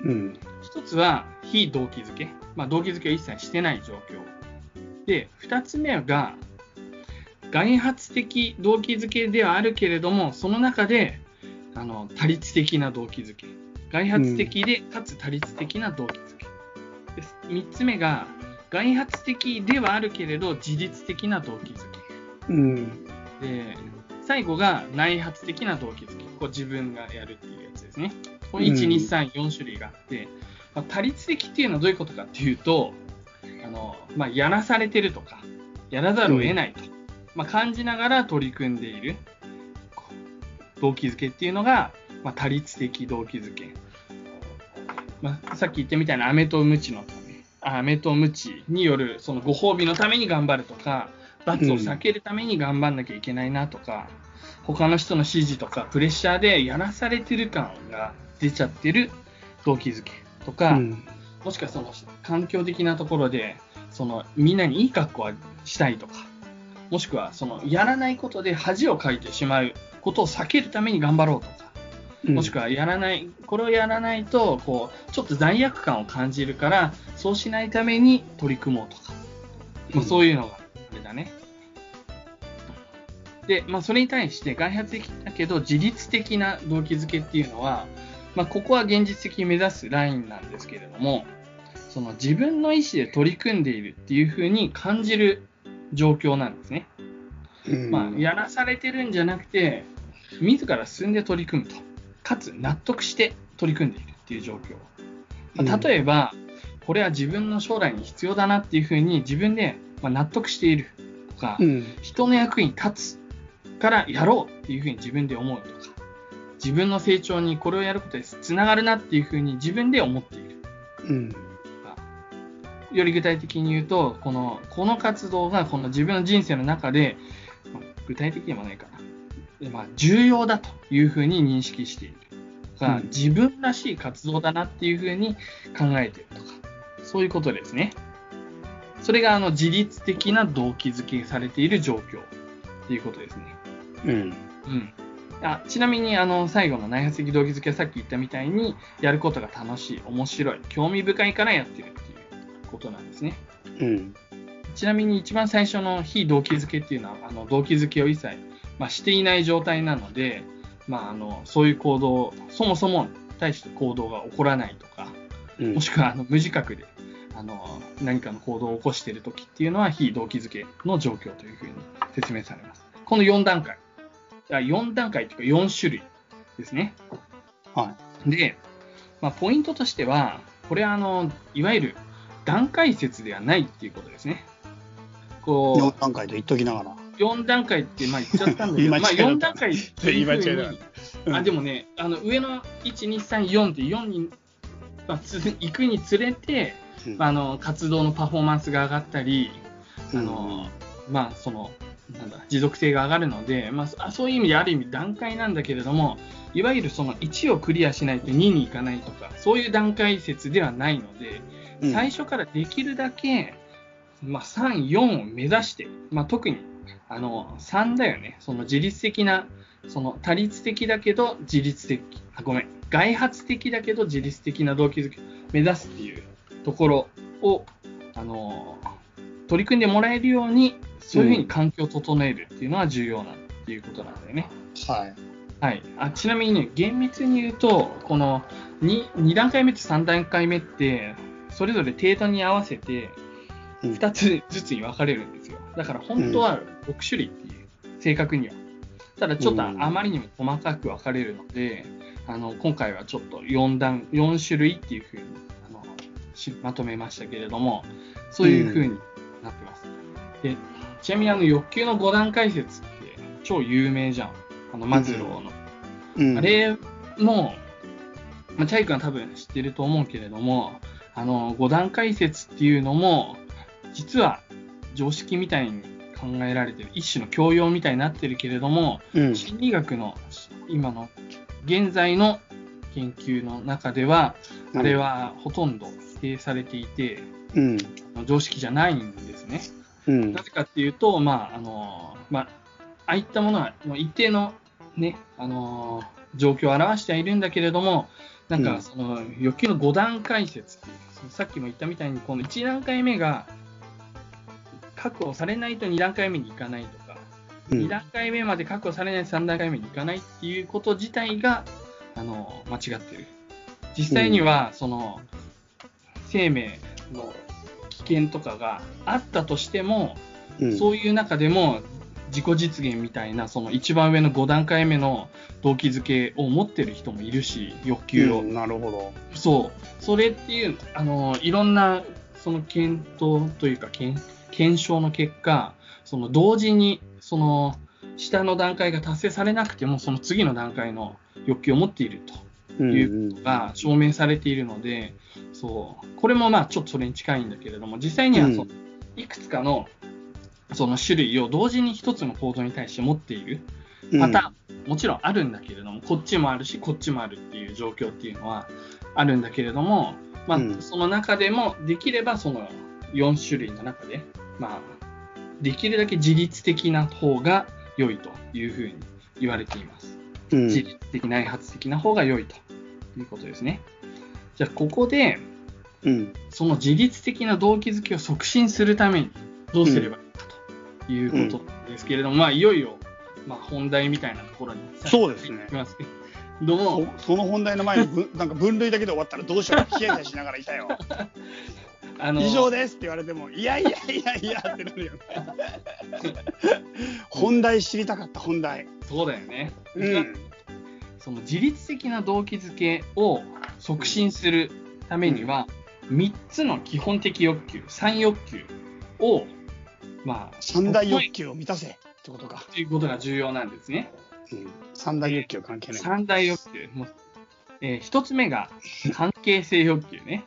うん。
一つは非動機づけ。まあ、動機づけを一切してない状況。で、二つ目が外発的動機づけではあるけれども、その中であの多律的な動機づけ。外発的で、かつ多律的な動機づけ。で三つ目が外発的ではあるけれど、自律的な動機づけ。
うん。
で、最後が内発的な動機づけ。こう自分がやるっていうやつですね。この
うん
1、2、3、4種類があって、まあ、多律的っていうのはどういうことかっていうと、あのまあ、やらされてるとか、やらざるを得ないと、まあ、感じながら取り組んでいる動機づけっていうのが、まあ、多律的動機づけ。まあ、さっき言ったみたいな飴とムチのあ飴とムチによるそのご褒美のために頑張るとか、罰を避けるために頑張んなきゃいけないなとか、他の人の指示とかプレッシャーでやらされてる感が出ちゃってる動機づけとか、
うん。
もしくはその環境的なところで、そのみんなにいい格好をしたいとか、もしくはそのやらないことで恥をかいてしまうことを避けるために頑張ろうとか、もしくはやらない、これをやらないと、こう、ちょっと罪悪感を感じるから、そうしないために取り組もうとか、まあ、そういうのが、あれだね。で、まあ、それに対して、外発的だけど、自律的な動機づけっていうのは、まあ、ここは現実的に目指すラインなんですけれども、その自分の意思で取り組んでいるっていうふうに感じる状況なんですね。
うん。
まあ、やらされてるんじゃなくて、自ら進んで取り組むと。かつ、納得して取り組んでいるっていう状況。まあ例えば、これは自分の将来に必要だなっていうふうに自分でまあ納得しているとか、
うん。
人の役に立つからやろうっていうふうに自分で思うとか、自分の成長にこれをやることでつながるなっていうふうに自分で思っている。
うん。
より具体的に言うと、このこの活動がこの自分の人生の中で、まあ具体的でもないかな、でまあ、重要だというふうに認識しているとか、
うん
自分らしい活動だなっていうふうに考えているとか、そういうことですね。それがあの自律的な動機づけされている状況っていうことですね。
うん。
うん、あちなみにあの最後の内発的動機づけはさっき言ったみたいにやることが楽しい、面白い、興味深いからやってるっていうことなんですね。
うん。
ちなみに一番最初の非動機づけっていうのはあの動機づけを一切、まあ、していない状態なので、まあ、あのそういう行動、そもそも対して行動が起こらないとか、
うん
もしくはあの無自覚であの何かの行動を起こしているときっていうのは非動機づけの状況というふうに説明されます。この4段階。あ4段階というか4種類ですね。
は
で、まあ、ポイントとしては、これはあのいわゆる段階説ではないっていうことですね。こう
4段階と言っときながら。
4段階ってまあ言っちゃったんだけど、まあ
言い間違いだった
4段階っていうふうあでもね、あの上の1、2、3、4って4にまあ、つ行くにつれて、
うん。
まあ、あの活動のパフォーマンスが上がったり、あ
うん。
のまあそのなんだ持続性が上がるので、まあそ、そういう意味である意味段階なんだけれどもいわゆるその1をクリアしないと2に行かないとかそういう段階説ではないので、
うん。
最初からできるだけ、まあ、3、4を目指して、まあ、特にあの3だよね、その自律的な、その多律的だけど自律的、あごめん、外発的だけど自律的な動機づけを目指すっていうところを、あの取り組んでもらえるように、そういうふうに環境を整えるっていうのは重要なっていうことなんだよね。
はい。
はい、あちなみにね、厳密に言うと、この 2, 2段階目と3段階目って、それぞれ程度に合わせて
うん
2つずつに分かれるんですよ。だから本当は6種類っていう、正確には。ただちょっとあ
うん
まりにも細かく分かれるので、あの今回はちょっと4段、4種類っていうふうにあのしまとめましたけれども、そういうふうになってます。でちなみにあの欲求の5段階説って超有名じゃん。あのマズローの。
うん
あれも、まあ、チャイ君は多分知ってると思うけれども、あの、5段階説っていうのも、実は常識みたいに考えられてる、一種の教養みたいになってるけれども、
うん
心理学の今の、現在の研究の中では、
うん
あれはほとんど否定されていて、
うん。
常識じゃないんですね。
うん
な。ぜかっていうと、まあ、あの、まあ、ああいったものは一定のね、あの、状況を表してはいるんだけれども、なんかその欲求の5段階説っていう、そのさっきも言ったみたいに、この1段階目が確保されないと2段階目に行かないとか、
うん。
2段階目まで確保されないと3段階目に行かないっていうこと自体が、あの、間違ってる。実際には、その、生命の危険とかがあったとしても、
うん。
そういう中でも自己実現みたいなその一番上の5段階目の動機づけを持ってる人もいるし欲求を、
うんなるほど。
そう。それっていうあのいろんなその検討というか検検証の結果その同時にその下の段階が達成されなくてもその次の段階の欲求を持っていると
うん
いうことが証明されているので、そうこれもまあちょっとそれに近いんだけれども実際にはそのいくつかのその種類を同時に一つの行動に対して持っているパターン、もちろんあるんだけれども、こっちもあるし、こっちもあるっていう状況っていうのはあるんだけれども、まあ
うん。
その中でもできればその4種類の中で、まあ、できるだけ自律的な方が良いというふうに言われています。
うん。
自律的、内発的な方が良いということですね。じゃあ、ここで、
うん。
その自律的な動機づけを促進するためにどうすればいいかということですけれども、まあ、いよいよ、まあ、本題みたいなところに
そうですね
ますけど。も、
そその本題の前にぶ なんか分類だけで終わったらどうしようか。ヒヤヒヤしながらいたよ。
あの
以上ですって言われても、いやいやいやいやってなるよね。本題知りたかった、本題。
そうだよね、
うん。
その自律的な動機づけを促進するためには、3つの基本的欲求、3欲求を、まあ、
三大欲求を満たせってことか。
ということが重要なんですね。
うん、三大欲求関係ない。
三大欲求。もうえー一つ目が関係性欲求ね。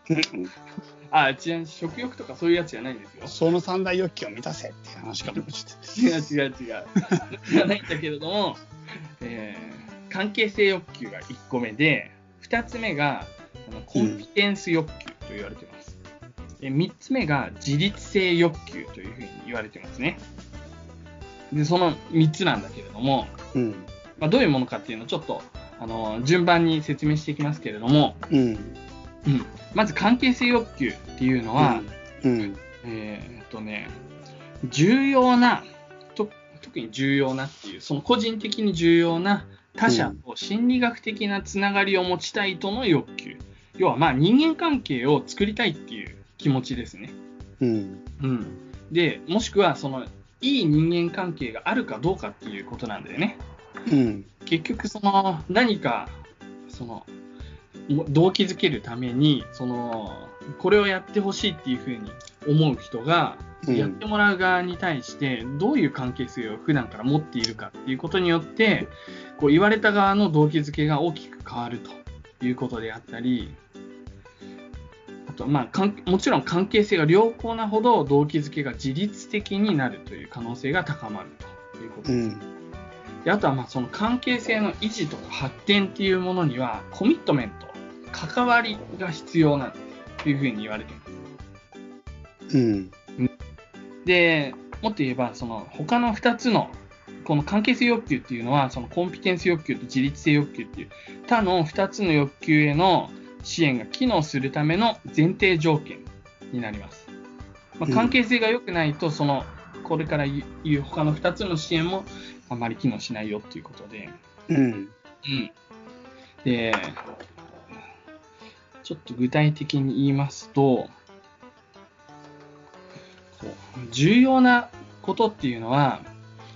うん
あ、違う、食欲とかそういうやつじゃないんですよ。
その三大欲求を満たせっていう話か と思っちゃっ
違う違う違う。じゃないんだけれども、えー関係性欲求が1個目で、2つ目があのコンピテンス欲求と言われています。で3つ目が自律性欲求というふうに言われてますね。で、その3つなんだけれども、
た。うん。
まあ、どういうものかっていうのをちょっとあの順番に説明していきますけれども、
うん。
うん、まず関係性欲求っていうのは、
うん。
えーっとね、重要なと、特に重要なっていう、その個人的に重要な他者と心理学的なつながりを持ちたいとの欲求。要は、まあ人間関係を作りたいっていう気持ちですね。
うん。
うん。で、もしくは、その、いい人間関係があるかどうかっていうことなんだよね。
うん。
結局、その、何か、その、も動機づけるために、その、これをやってほしいっていうふうに思う人が、
うん
やってもらう側に対して、どういう関係性を普段から持っているかっていうことによって、こう言われた側の動機づけが大きく変わるということであったり、と、まあ、かんもちろん関係性が良好なほど動機づけが自律的になるという可能性が高まるということです。
うん。
であとはまあその関係性の維持とか発展っていうものにはコミットメント、関わりが必要なんというふうに言われています。
うん。
で、もっと言えば、その他の2つの、この関係性欲求っていうのは、そのコンピテンス欲求と自律性欲求っていう他の2つの欲求への支援が機能するための前提条件になります。まあ、
うん
関係性が良くないと、その、これから言う他の2つの支援もあまり機能しないよっていうことで、
うん。
うん。で、ちょっと具体的に言いますと、重要なことっていうのは、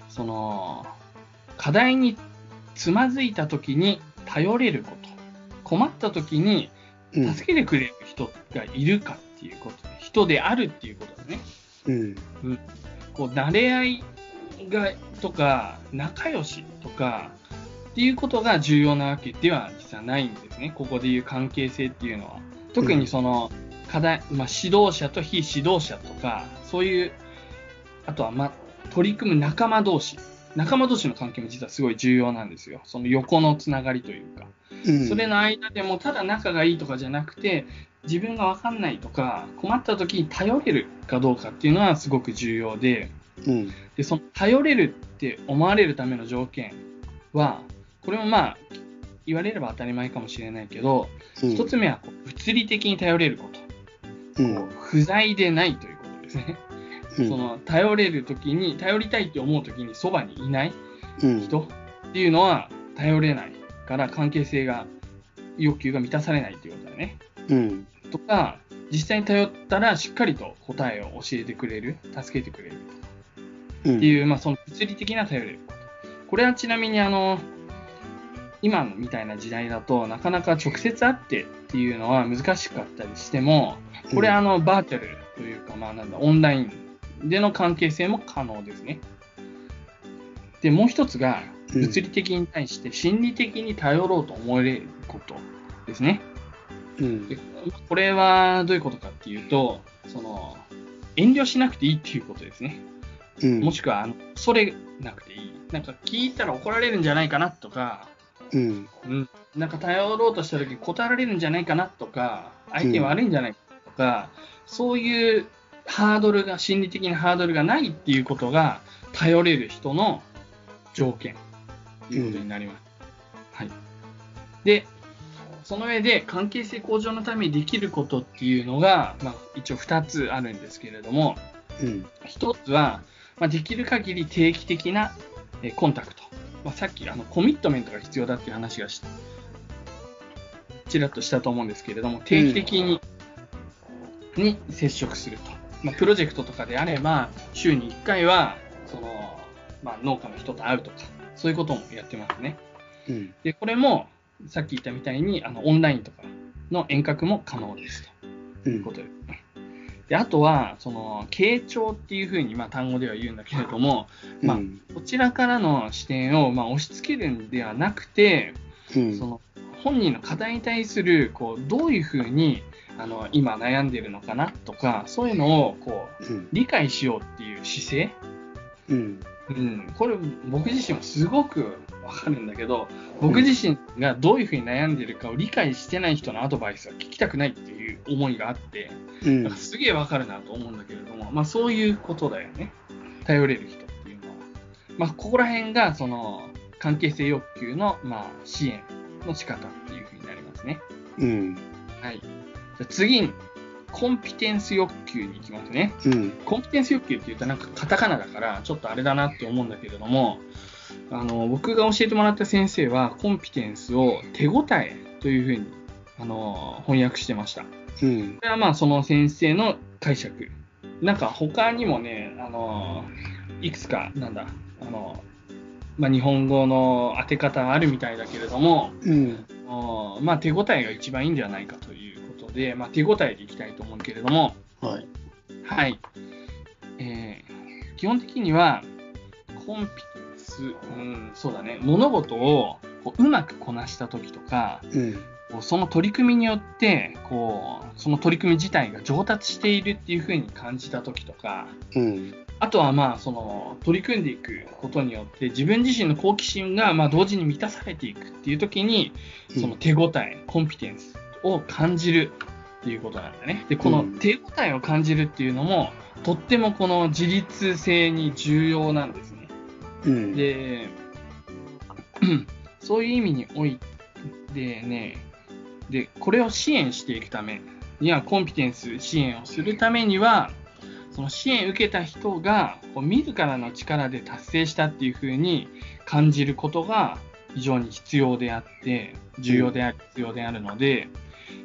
その、課題につまずいた時に頼れること、困った時に
うん。
助けてくれる人がいるかっていうこと、人であるっていうことですね。
うん。
こう、慣れ合いが、とか、仲良しとか、っていうことが重要なわけでは実はないんですね。ここでいう関係性っていうのは。特にその、課題、まあ、指導者と非指導者とか、そういう、あとは、まあ、取り組む仲間同士。仲間同士の関係も実はすごい重要なんですよ。その横のつながりというか。
うん。
それの間でもただ仲がいいとかじゃなくて自分が分かんないとか困った時に頼れるかどうかっていうのはすごく重要で
うん。
でその頼れるって思われるための条件はこれもまあ言われれば当たり前かもしれないけど
うん。
一つ目はこう物理的に頼れること
うん。
こう不在でないということですね、
うん。
その頼れる時に頼りたいって思う時にそばにいない
うん。
人っていうのは頼れないから関係性が欲求が満たされないということだね。
うん。
とか実際に頼ったらしっかりと答えを教えてくれる助けてくれる
うん。
っていう、まあ、その物理的な頼れることこれはちなみにあの今みたいな時代だとなかなか直接会ってっていうのは難しかったりしてもこれあのバーチャルというか、まあ、なんだオンラインでの関係性も可能ですね。でもう一つが
うん
物理的に対して心理的に頼ろうと思えることですね。
うん
で。これはどういうことかっていうと、その遠慮しなくていいっていうことですね。
うん。
もしくは、あの恐れなくていい。なんか聞いたら怒られるんじゃないかなとか、
うん。
うん、なんか頼ろうとした時断られるんじゃないかなとか、相手悪いんじゃないかとか、そういうハードルが、心理的なハードルがないっていうことが、頼れる人の条件ということになります。はい。で、その上で関係性向上のためにできることっていうのが、まあ、一応2つあるんですけれども、
うん。
1つは、まあ、できる限り定期的なえーコンタクト。まあ、さっきあのコミットメントが必要だっていう話がしちらっとしたと思うんですけれども、定期的に,、に接触すると。まあ、プロジェクトとかであれば、週に1回はその、まあ、農家の人と会うとか、そういうこともやってますね。
うん。
で、これもさっき言ったみたいにあのオンラインとかの遠隔も可能ですと。
うん
いうことですね。で、あとは、その、傾聴っていうふうに、まあ、単語では言うんだけれども、まあ
うん
こちらからの視点を、まあ、押し付けるんではなくて、
うん。
その、本人の課題に対する、こう、どういうふうに、あの、今悩んでるのかなとか、そういうのを、こう、
うん。
理解しようっていう姿勢。
うん。
うん、これ僕自身もすごくわかるんだけど、僕自身がどういうふうに悩んでるかを理解してない人のアドバイスは聞きたくないっていう思いがあって、
うん
すげえわかるなと思うんだけれども、まあそういうことだよね。頼れる人っていうのは。まあここら辺がその関係性欲求のまあ支援の仕方っていうふうになりますね。
うん
はい。じゃあ次に、コンピテンス欲求に行きますね。
うん
コンピテンス欲求って言うとなんかカタカナだからちょっとあれだなって思うんだけれども、あの、僕が教えてもらった先生はコンピテンスを手応えというふうに、あの、翻訳してました。
うん
これはまあその先生の解釈。なんか他にもね、あの、いくつか、なんだ、あの、まあ日本語の当て方あるみたいだけれども、
うん
まあ手応えが一番いいんじゃないかということで、まあ手応えでいきたいと思うけれども、
はい
はい。えー基本的には、コンピテンス、うん、そうだね、物事をこううまくこなしたときとか、
うん
その取り組みによって、こう、その取り組み自体が上達しているっていうふうに感じた時とか、
うん。
あとはまあ、その、取り組んでいくことによって、自分自身の好奇心がまあ同時に満たされていくっていう時に、その手応え、コンピテンスを感じるっていうことなんだね。で、この
うん
手応えを感じるっていうのも、とってもこの自立性に重要なんですね。
うん。
で、そういう意味においてね、で、これを支援していくためには、コンピテンス支援をするためには、その支援受けた人が、こう自らの力で達成したっていうふうに感じることが非常に必要であって、重要である、必要であるので、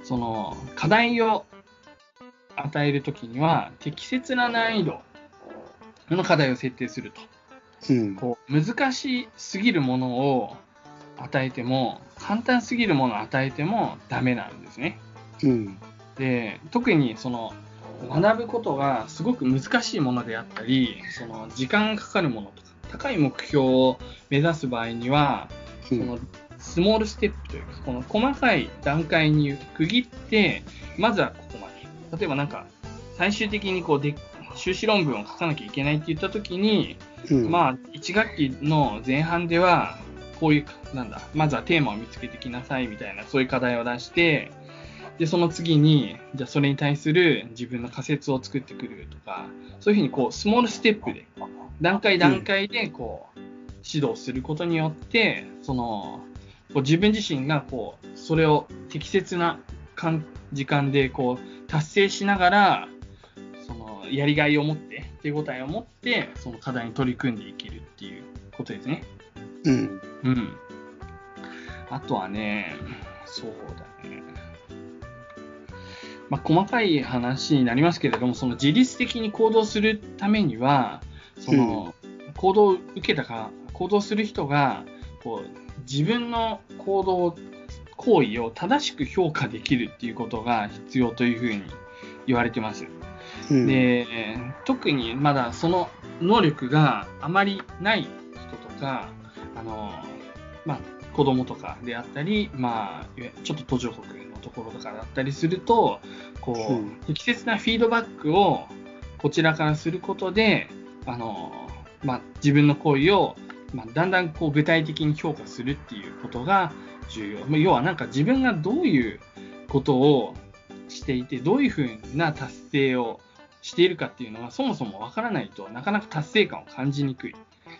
その課題を与えるときには、適切な難易度の課題を設定すると。
うん。
こう難しすぎるものを与えても簡単すぎるものを与えてもダメなんですね。
うん。
で特にその学ぶことがすごく難しいものであったりその時間がかかるものとか高い目標を目指す場合にはそのスモールステップというかこの細かい段階に区切ってまずはここまで例えばなんか最終的にこうで修士論文を書かなきゃいけないって言った時に
うん。
まあ、1学期の前半では、こういう、なんだ、まずはテーマを見つけてきなさいみたいな、そういう課題を出して、で、その次に、じゃあそれに対する自分の仮説を作ってくるとか、そういうふうにこう、スモールステップで、段階段階でこう、指導することによって、その、こう自分自身がこう、それを適切な間時間でこう、達成しながら、その、やりがいを持って、手応えを持って、その課題に取り組んでいけるっていうことですね。
うん。
うん。あとはね、そうだね。まあ、細かい話になりますけれども、その自律的に行動するためには、その、行動を受けたか、行動する人が、こう、自分の行動、行為を正しく評価できるっていうことが必要というふうに言われてます。
うん。
で、特にまだその能力があまりない人とか、あの、まあ、子供とかであったり、まあ、ちょっと途上国のところとかだったりすると、こう、
うん
適切なフィードバックをこちらからすることで、あの、まあ、自分の行為を、まあ、だんだんこう具体的に評価するっていうことが重要。まあ要はなんか自分がどういうことをしていて、どういうふうな達成をしているかっていうのがそもそもわからないとなかなか達成感を感じにくい。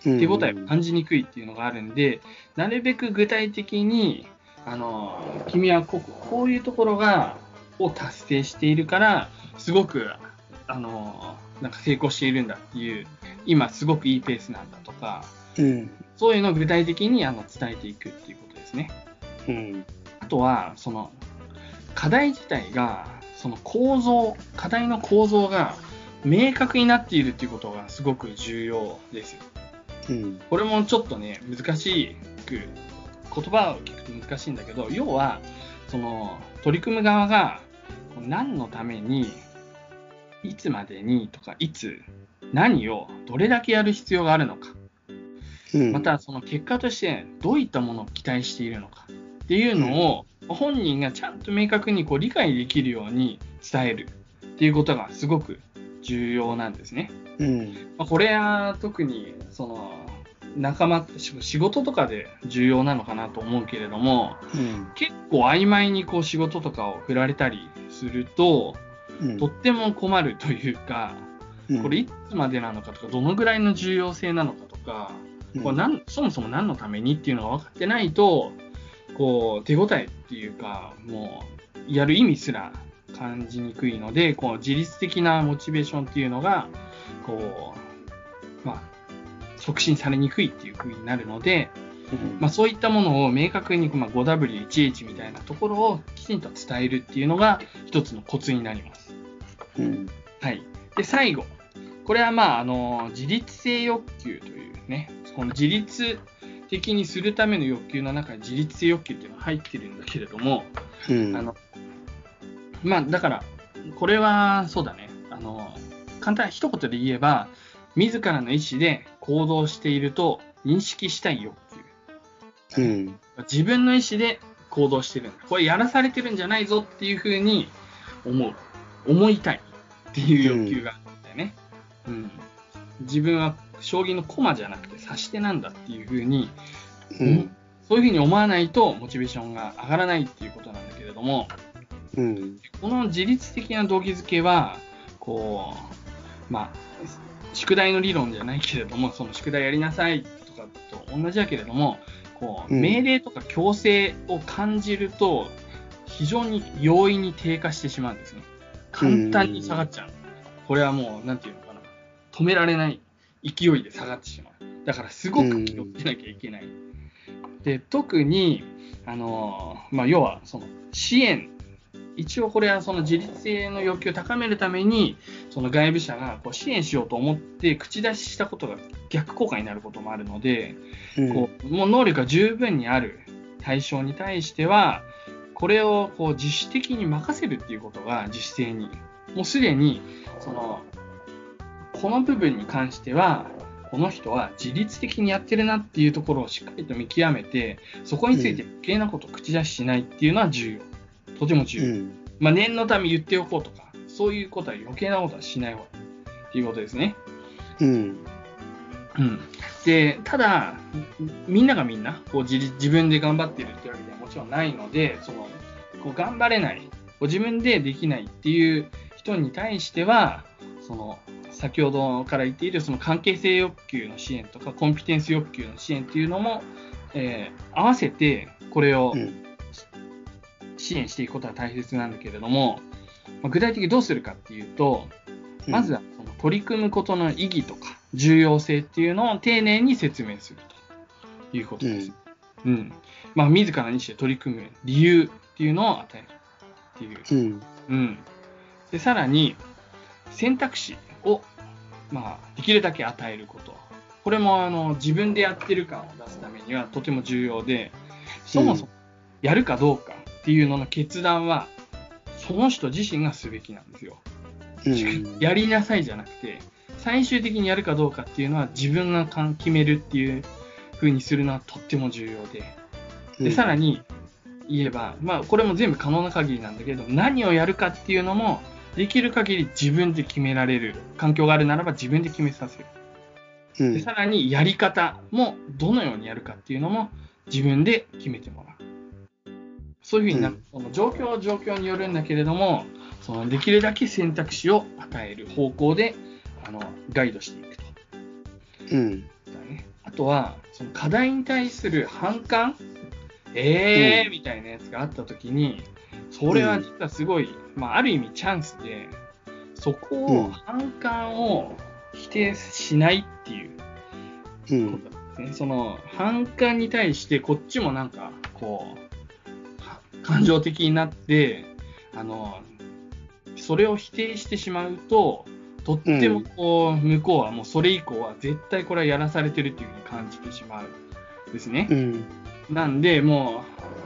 うん、
手応えを感じにくいっていうのがあるんで、なるべく具体的に、あの、君はこここういうところが、を達成しているから、すごく、あの、なんか成功しているんだっていう、今すごくいいペースなんだとか、
うん。
そういうのを具体的にあの伝えていくっていうことですね。
うん。
あとは、その、課題自体が、その構造、課題の構造が明確になっているっていうことがすごく重要です。
うん。
これもちょっとね、難しく、言葉を聞くと難しいんだけど、要は、その、取り組む側が、何のために、いつまでにとか、いつ、何を、どれだけやる必要があるのか、
うん。
またその結果としてどういったものを期待しているのかっていうのを、本人がちゃんと明確にこう理解できるように伝えるっていうことがすごく重要なんですね。
うん。
まあ、これは特にその仲間し仕事とかで重要なのかなと思うけれども
うん。
結構曖昧にこう仕事とかを振られたりすると
うん。
とっても困るというか
うん
これいつまでなのかとかどのぐらいの重要性なのかとかこれなんそもそも何のためにっていうのが分かってないとこう手応えっていうかもうやる意味すら感じにくいのでこう自律的なモチベーションっていうのがこう、まあ、促進されにくいっていう風になるので、
うん
まあ、そういったものを明確に、まあ、5W1H みたいなところをきちんと伝えるっていうのが一つのコツになります。
うん。
はい。で、最後。これはまあ、あの、自律性欲求というね、この自律的にするための欲求の中に自律性欲求っていうのが入ってるんだけれども、
うん。
あの、まあ、だから、これは、そうだね。あの、簡単、一言で言えば、自らの意思で行動していると認識したい欲求。
うん。
自分の意思で行動してるんだ。これやらされてるんじゃないぞっていうふうに思う。思いたいっていう欲求があるんだよね。うん。自分は将棋の駒じゃなくて指し手なんだっていうふうに、
うん。
そういうふうに思わないとモチベーションが上がらないっていうことなんだけれども、
うん。
この自律的な動機づけは、こう、まあ、宿題の理論じゃないけれども、その宿題やりなさいとかと同じだけれども、こう
うん
命令とか強制を感じると、非常に容易に低下してしまうんですね。簡単に下がっちゃう。これはもう、なんていうのかな。止められない勢いで下がってしまう。だから、すごく気をつけなきゃいけない。で、特に、あの、まあ、要は、その、支援一応これはその自立性の欲求を高めるために、その外部者がこう支援しようと思って口出ししたことが逆効果になることもあるので、
うん。
こうもう能力が十分にある対象に対しては、これをこう自主的に任せるっていうことが自主性に、もうすでにそのこの部分に関しては、この人は自律的にやってるなっていうところをしっかりと見極めて、そこについて余計なことを口出ししないっていうのは重要。とても重要。
うん。
まあ、念のため言っておこうとか、そういうことは余計なことはしない方がいいっていうことですね。
うん。
うん。で、ただ、みんながみんなこう自立自分で頑張ってるってわけではもちろんないので、そのこう頑張れない、こう自分でできないっていう人に対しては、その先ほどから言っているその関係性欲求の支援とかコンピテンス欲求の支援っていうのも、えー合わせてこれを
うん。
支援していくことは大切なんだけれども、まあ具体的にどうするかっていうと、まずはその取り組むことの意義とか重要性っていうのを丁寧に説明するということです。うん。まあ、自らにして取り組む理由っていうのを与えるっていう。
うん。
うん。で、さらに選択肢を、まあ、できるだけ与えること。これもあの自分でやってる感を出すためにはとても重要で、そもそもやるかどうかっていうのの決断は、その人自身がすべきなんですよ。
うん。
やりなさいじゃなくて、最終的にやるかどうかっていうのは自分が決めるっていう風にするのはとっても重要で、でさらに言えば、まあ、これも全部可能な限りなんだけど、何をやるかっていうのも、できる限り自分で決められる環境があるならば自分で決めさせる。
うん
でさらにやり方もどのようにやるかっていうのも自分で決めてもらう。そういうふうにな、
うん
その状況状況によるんだけれども、そのできるだけ選択肢を与える方向であのガイドしていくと。
うん。
だね。あとは、その課題に対する反感？えー、
うん
みたいなやつがあったときに、それは実はすごい、まあ、ある意味チャンスで、そこ
うん
を、反感を否定しないっていう
うん。
ことですね。その、反感に対して、こっちもなんか、こう、は感情的になって、あの、それを否定してしまうと、とってもこう、向こうはもうそれ以降は絶対これはやらされてるっていうふうに感じてしまうんですね。
うん。
なんで、もう、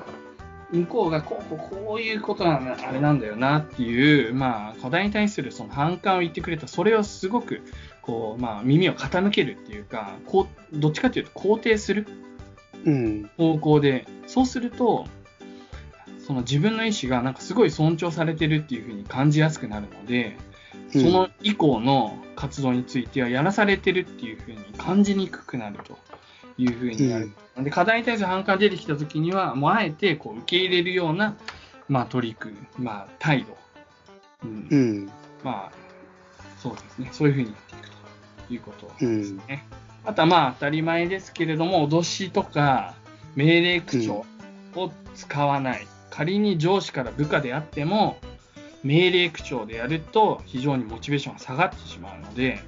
向こうがこう、こういうことなんだ、あれなんだよなっていう、まあ、課題に対するその反感を言ってくれた、それをすごく、こう、まあ、耳を傾けるっていうか、こう、どっちかというと肯定する
うん。
方向で、そうすると、その自分の意思がなんかすごい尊重されてるっていうふうに感じやすくなるので、その以降の活動についてはやらされてるっていうふうに感じにくくなるというふうになる。で課題に対する反感が出てきたときには、もうあえてこう受け入れるような、まあ、取り組み、まあ、態度、うん
うん。
まあ、そうですね、そういうふうにやっていくということですね。あとはまあ当たり前ですけれども、脅しとか命令口調を使わない。仮に上司から部下であっても、命令口調でやると非常にモチベーションが下がってしまうので、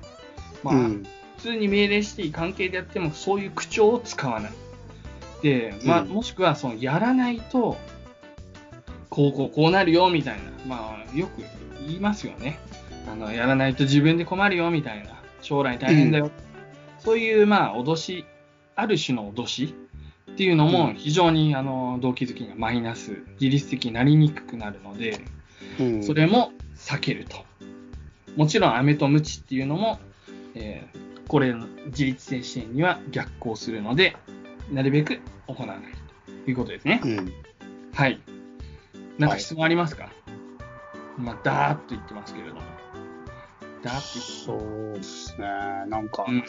まあ、
うん。
普通に命令していい関係でやってもそういう口調を使わない。で、まあ、
うん
もしくはそのやらないと、こうこうこうなるよみたいな、まあ、よく言いますよね。あの、やらないと自分で困るよみたいな、将来大変だよ。そういう、まあ、脅し、ある種の脅しっていうのも非常に、あの、動機づけがマイナス、自律的になりにくくなるので、
うん。
それも避けると。もちろん、飴とムチっていうのも、えーこれの自律性支援には逆行するので、なるべく行わないということですね
う。ん。
はい。なんか質問ありますか、まあ、ダーッと言ってますけれども。ダーッと
そうですね。なんか、
言って。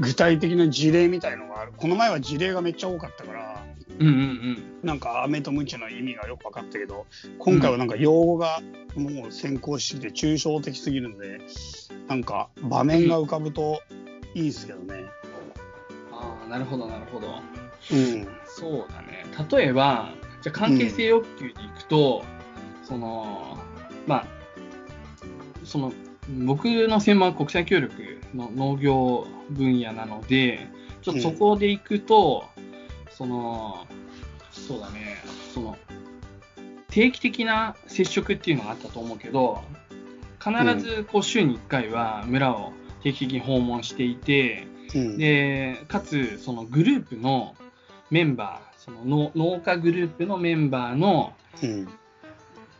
具体的な事例みたいのがある。この前は事例がめっちゃ多かったから、
うん。うんうんうん。
なんか、アメとムチの意味がよく分かったけど、今回はなんか用語がもう先行してきて抽象的すぎるので、なんか、場面が浮かぶといいですけどね。
ああ、なるほど、なるほど。
うん。
そうだね。例えば、じゃあ関係性欲求に行くと、その、まあ、その、僕の専門は国際協力の農業分野なので、ちょっとそこで行くと、その、そうだね、その、定期的な接触っていうのがあったと思うけど、必ずこう週に1回は村を定期的に訪問していて、
うん。
でかつそのグループのメンバーその農農家グループのメンバーの
うん。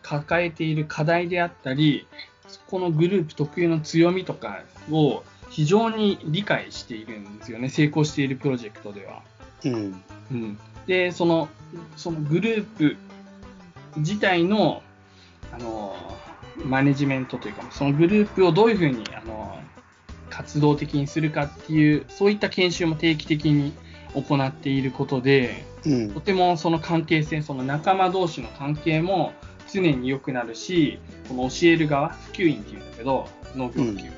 抱えている課題であったりそこのグループ特有の強みとかを非常に理解しているんですよね成功しているプロジェクトでは。
うん。
うん、でそのそのグループ自体のあのマネジメントというかそのグループをどういうふうにあの活動的にするかっていうそういった研修も定期的に行っていることで
うん
と。てもその関係性その仲間同士の関係も常に良くなるしこの教える側普及員っていうんだけど農業普及、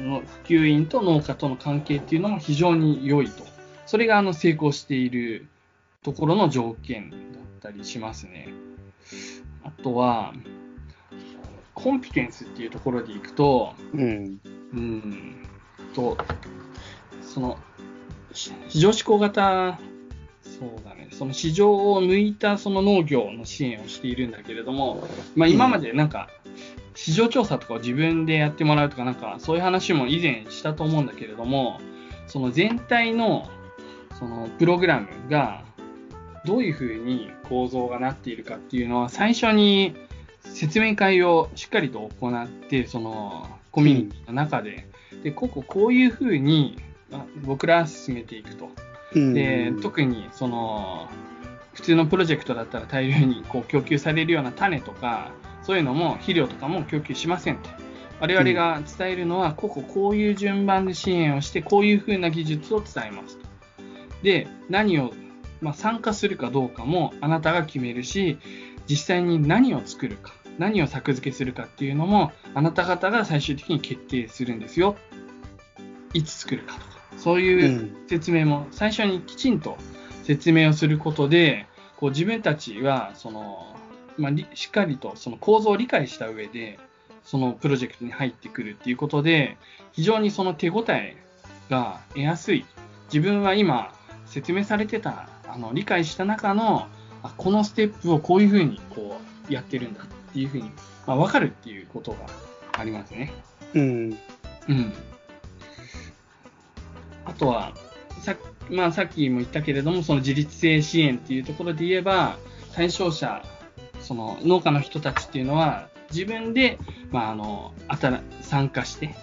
の普及員と農家との関係っていうのも非常に良いとそれがあの成功しているところの条件だったりしますね。あとは、コンピテンスっていうところでいくと、
うん。
うん。と、その、し市場志向型、そうだね、その市場を向いたその農業の支援をしているんだけれども、まあ、今までなんか、市場調査とかを自分でやってもらうとか、なんかそういう話も以前したと思うんだけれども、その全体のそのプログラムがどういうふうに構造がなっているかっていうのは、最初に説明会をしっかりと行って、そのコミュニティの中で、でこここういうふうにあ僕ら進めていくと。
うん。
で特にその普通のプロジェクトだったら大量にこう供給されるような種とかそういうのも肥料とかも供給しませんと我々が伝えるのはこここういう順番で支援をしてこういうふうな技術を伝えますとで何を、まあ、参加するかどうかもあなたが決めるし実際に何を作るか何を作付けするかっていうのもあなた方が最終的に決定するんですよ。いつ作るかとか。そういううん。説明も最初にきちんと説明をすることでこう自分たちはその、まあ、りしっかりとその構造を理解した上でそのプロジェクトに入ってくるっていうことで非常にその手応えが得やすい。自分は今説明されてたあの理解した中のあこのステップをこういうふうにこうやってるんだっていうふうに、まあ、分かるっていうことがありますね。
うん。
うん。あとは、さ,、まあ、さっきも言ったけれども、その自立性支援っていうところで言えば、対象者、その農家の人たちっていうのは、自分で、まあ、あの、あたら参加して、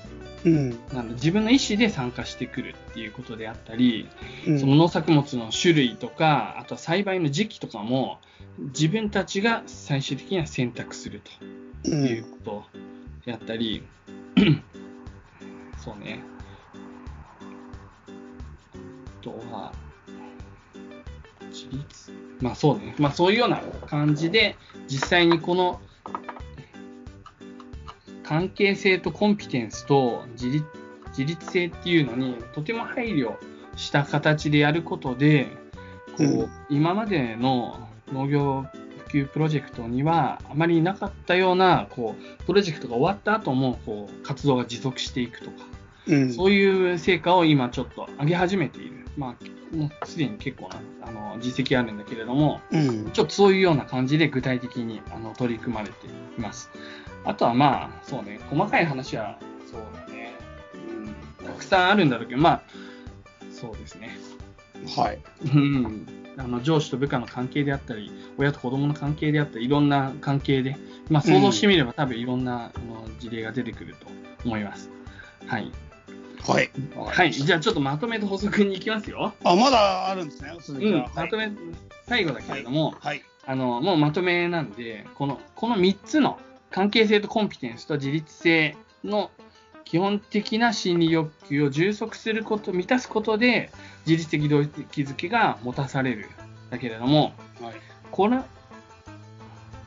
うん。
なんだ自分の意思で参加してくるっていうことであったり、
うん
その農作物の種類とか、あとは栽培の時期とかも、自分たちが最終的には選択すると。
う。
いうんことであったり、そうね。あとは、自立？まあそうね。まあそういうような感じで、実際にこの関係性とコンピテンスと自立自立性っていうのにとても配慮した形でやることで、こう、
うん
今までの農業普及プロジェクトにはあまりなかったようなこうプロジェクトが終わった後もこう活動が持続していくとか、
うん。
そういう成果を今ちょっと上げ始めている、まあ、もうすでに結構なあの実績あるんだけれども、
うん。
ちょっとそういうような感じで具体的にあの取り組まれています。あとはまあ、そうね、細かい話は、そうだね、うん、たくさんあるんだろうけど、まあ、そうですね。
はい。
うん、あの上司と部下の関係であったり、親と子供の関係であったり、いろんな関係で、まあ、想像してみれば、多分いろんなあの事例が出てくると思います。はい。
はい。
はい。じゃあ、ちょっとまとめと補足に行きますよ。
あ、まだあるんですね、続き
うん
は。。はい。
まとめ、最後だけれども、
はい。
あの、もうまとめなんで、この、この3つの関係性とコンピテンスと自律性の基本的な心理欲求を充足すること、満たすことで、自律的動機づけが持たされる。だけれども、
はい。
これ、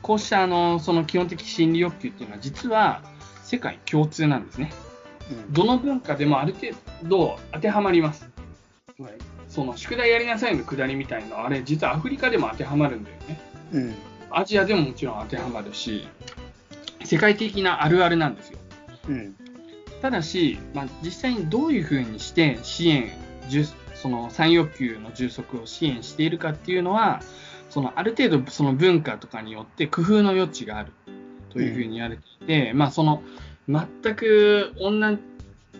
こうしたあの、その基本的心理欲求っていうのは実は世界共通なんですね。
うん
どの文化でもある程度当てはまります。
はい。
その宿題やりなさいのくだりみたいのあれ実はアフリカでも当てはまるんだよね。
うん。
アジアでももちろん当てはまるし、世界的なあるあるなんですよ。
うん。
ただし、まあ、実際にどういうふうにして支援、充その産欲求の充足を支援しているかっていうのは、そのある程度その文化とかによって工夫の余地があるというふうに言われていて、まあその全く同じ、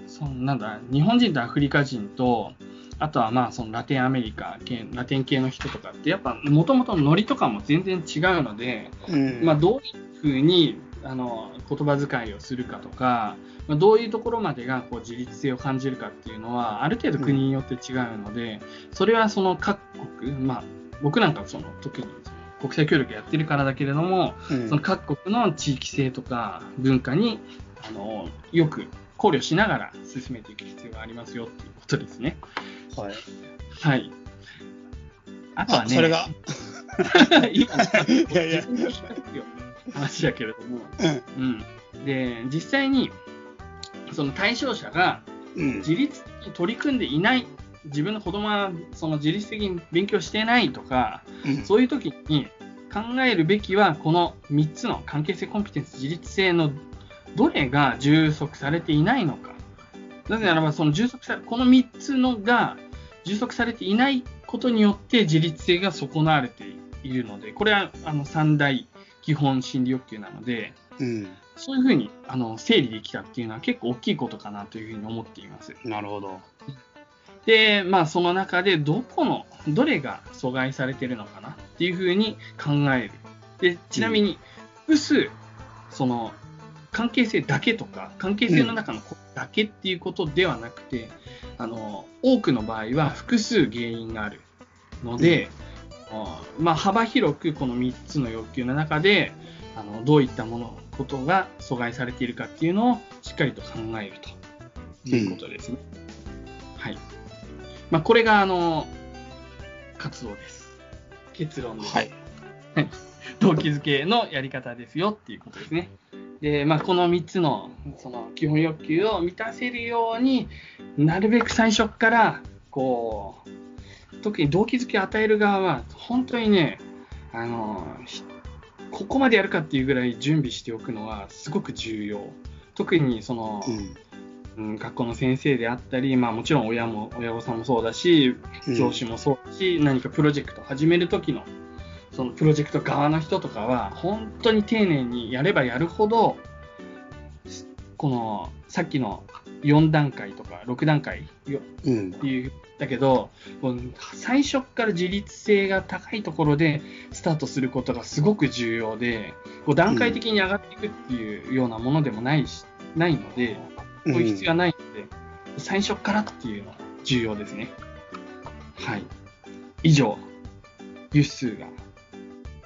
そのなんだ、日本人とアフリカ人と、あとはまあそのラテンアメリカ系、ラテン系の人とかってやっぱもともとノリとかも全然違うので、
うん。
まあ、どういうふうにあの言葉遣いをするかとか、まあ、どういうところまでがこう自律性を感じるかっていうのはある程度国によって違うので、それはその各国、まあ、僕なんかはその特にその国際協力やってるからだけれども、
うん
その各国の地域性とか文化にあのよく考慮しながら進めていく必要がありますよっていうことですね。
はい。
はい。あとは
あ、
ね、
それが。いやいや。
話だけれども、
うん。
うん、で実際にその対象者が
うん。
自律的に取り組んでいない自分の子供はその自律的に勉強してないとか
うん
そういう時に考えるべきはこの3つの関係性コンピテンス自律性のどれが充足されていないのかなぜならばその充足さこの3つのが充足されていないことによって自律性が損なわれているのでこれはあの三大基本心理欲求なので
うん。
そういうふうにあの整理できたっていうのは結構大きいことかなというふうに思っています。
なるほど。
で、まあその中でどこの、どれが阻害されてるのかなっていうふうに考える。で、ちなみに複数、その関係性だけとか、関係性の中のこだけっていうことではなくて、あの、多くの場合は複数原因があるので、あまあ幅広くこの3つの欲求の中で、あのどういったもの、ことが阻害されているかっていうのをしっかりと考えるということですね。はい。まあ、これが、あの、活動です。結論です。
はい。
動機づけのやり方ですよっていうことですね。で、まあ、この3つのその基本欲求を満たせるようになるべく最初からこう特に動機づけを与える側は本当にねあのひここまでやるかっていうぐらい準備しておくのはすごく重要。特にその、
うん。
うん、学校の先生であったり、まあ、もちろん親も親御さんもそうだし
うん
上司もそうだし、何かプロジェクトを始める時のそのプロジェクト側の人とかは本当に丁寧にやればやるほどこのさっきの4段階とか6段階。っていうだけどこう最初から自律性が高いところでスタートすることがすごく重要でこう段階的に上がっていくっていうようなものでもないし、ないのでそういう必要はないので、最初からっていうのが重要ですね。はい。以上、ユッスーが、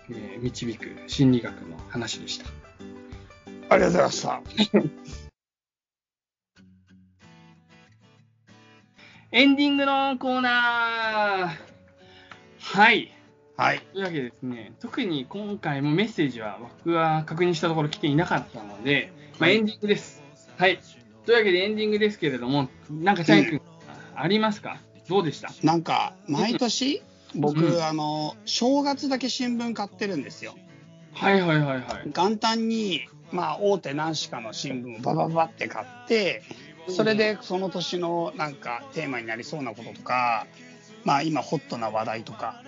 えー導く心理学の話でした。
ありがとうございました。
エンディングのコーナーはい。
はい。
というわけでですね、特に今回もメッセージは僕は確認したところ来ていなかったので、まあ、エンディングです。はい。というわけでエンディングですけれども、なんかチャイ君、ありますか？どうでした？
なんか、毎年、僕、
うん
あの、正月だけ新聞買ってるんですよ。
はいはいはいはい。
元旦に、まあ、大手何紙かの新聞をバババって買って、それでその年のなんかテーマになりそうなこととか、まあ今ホットな話題とか、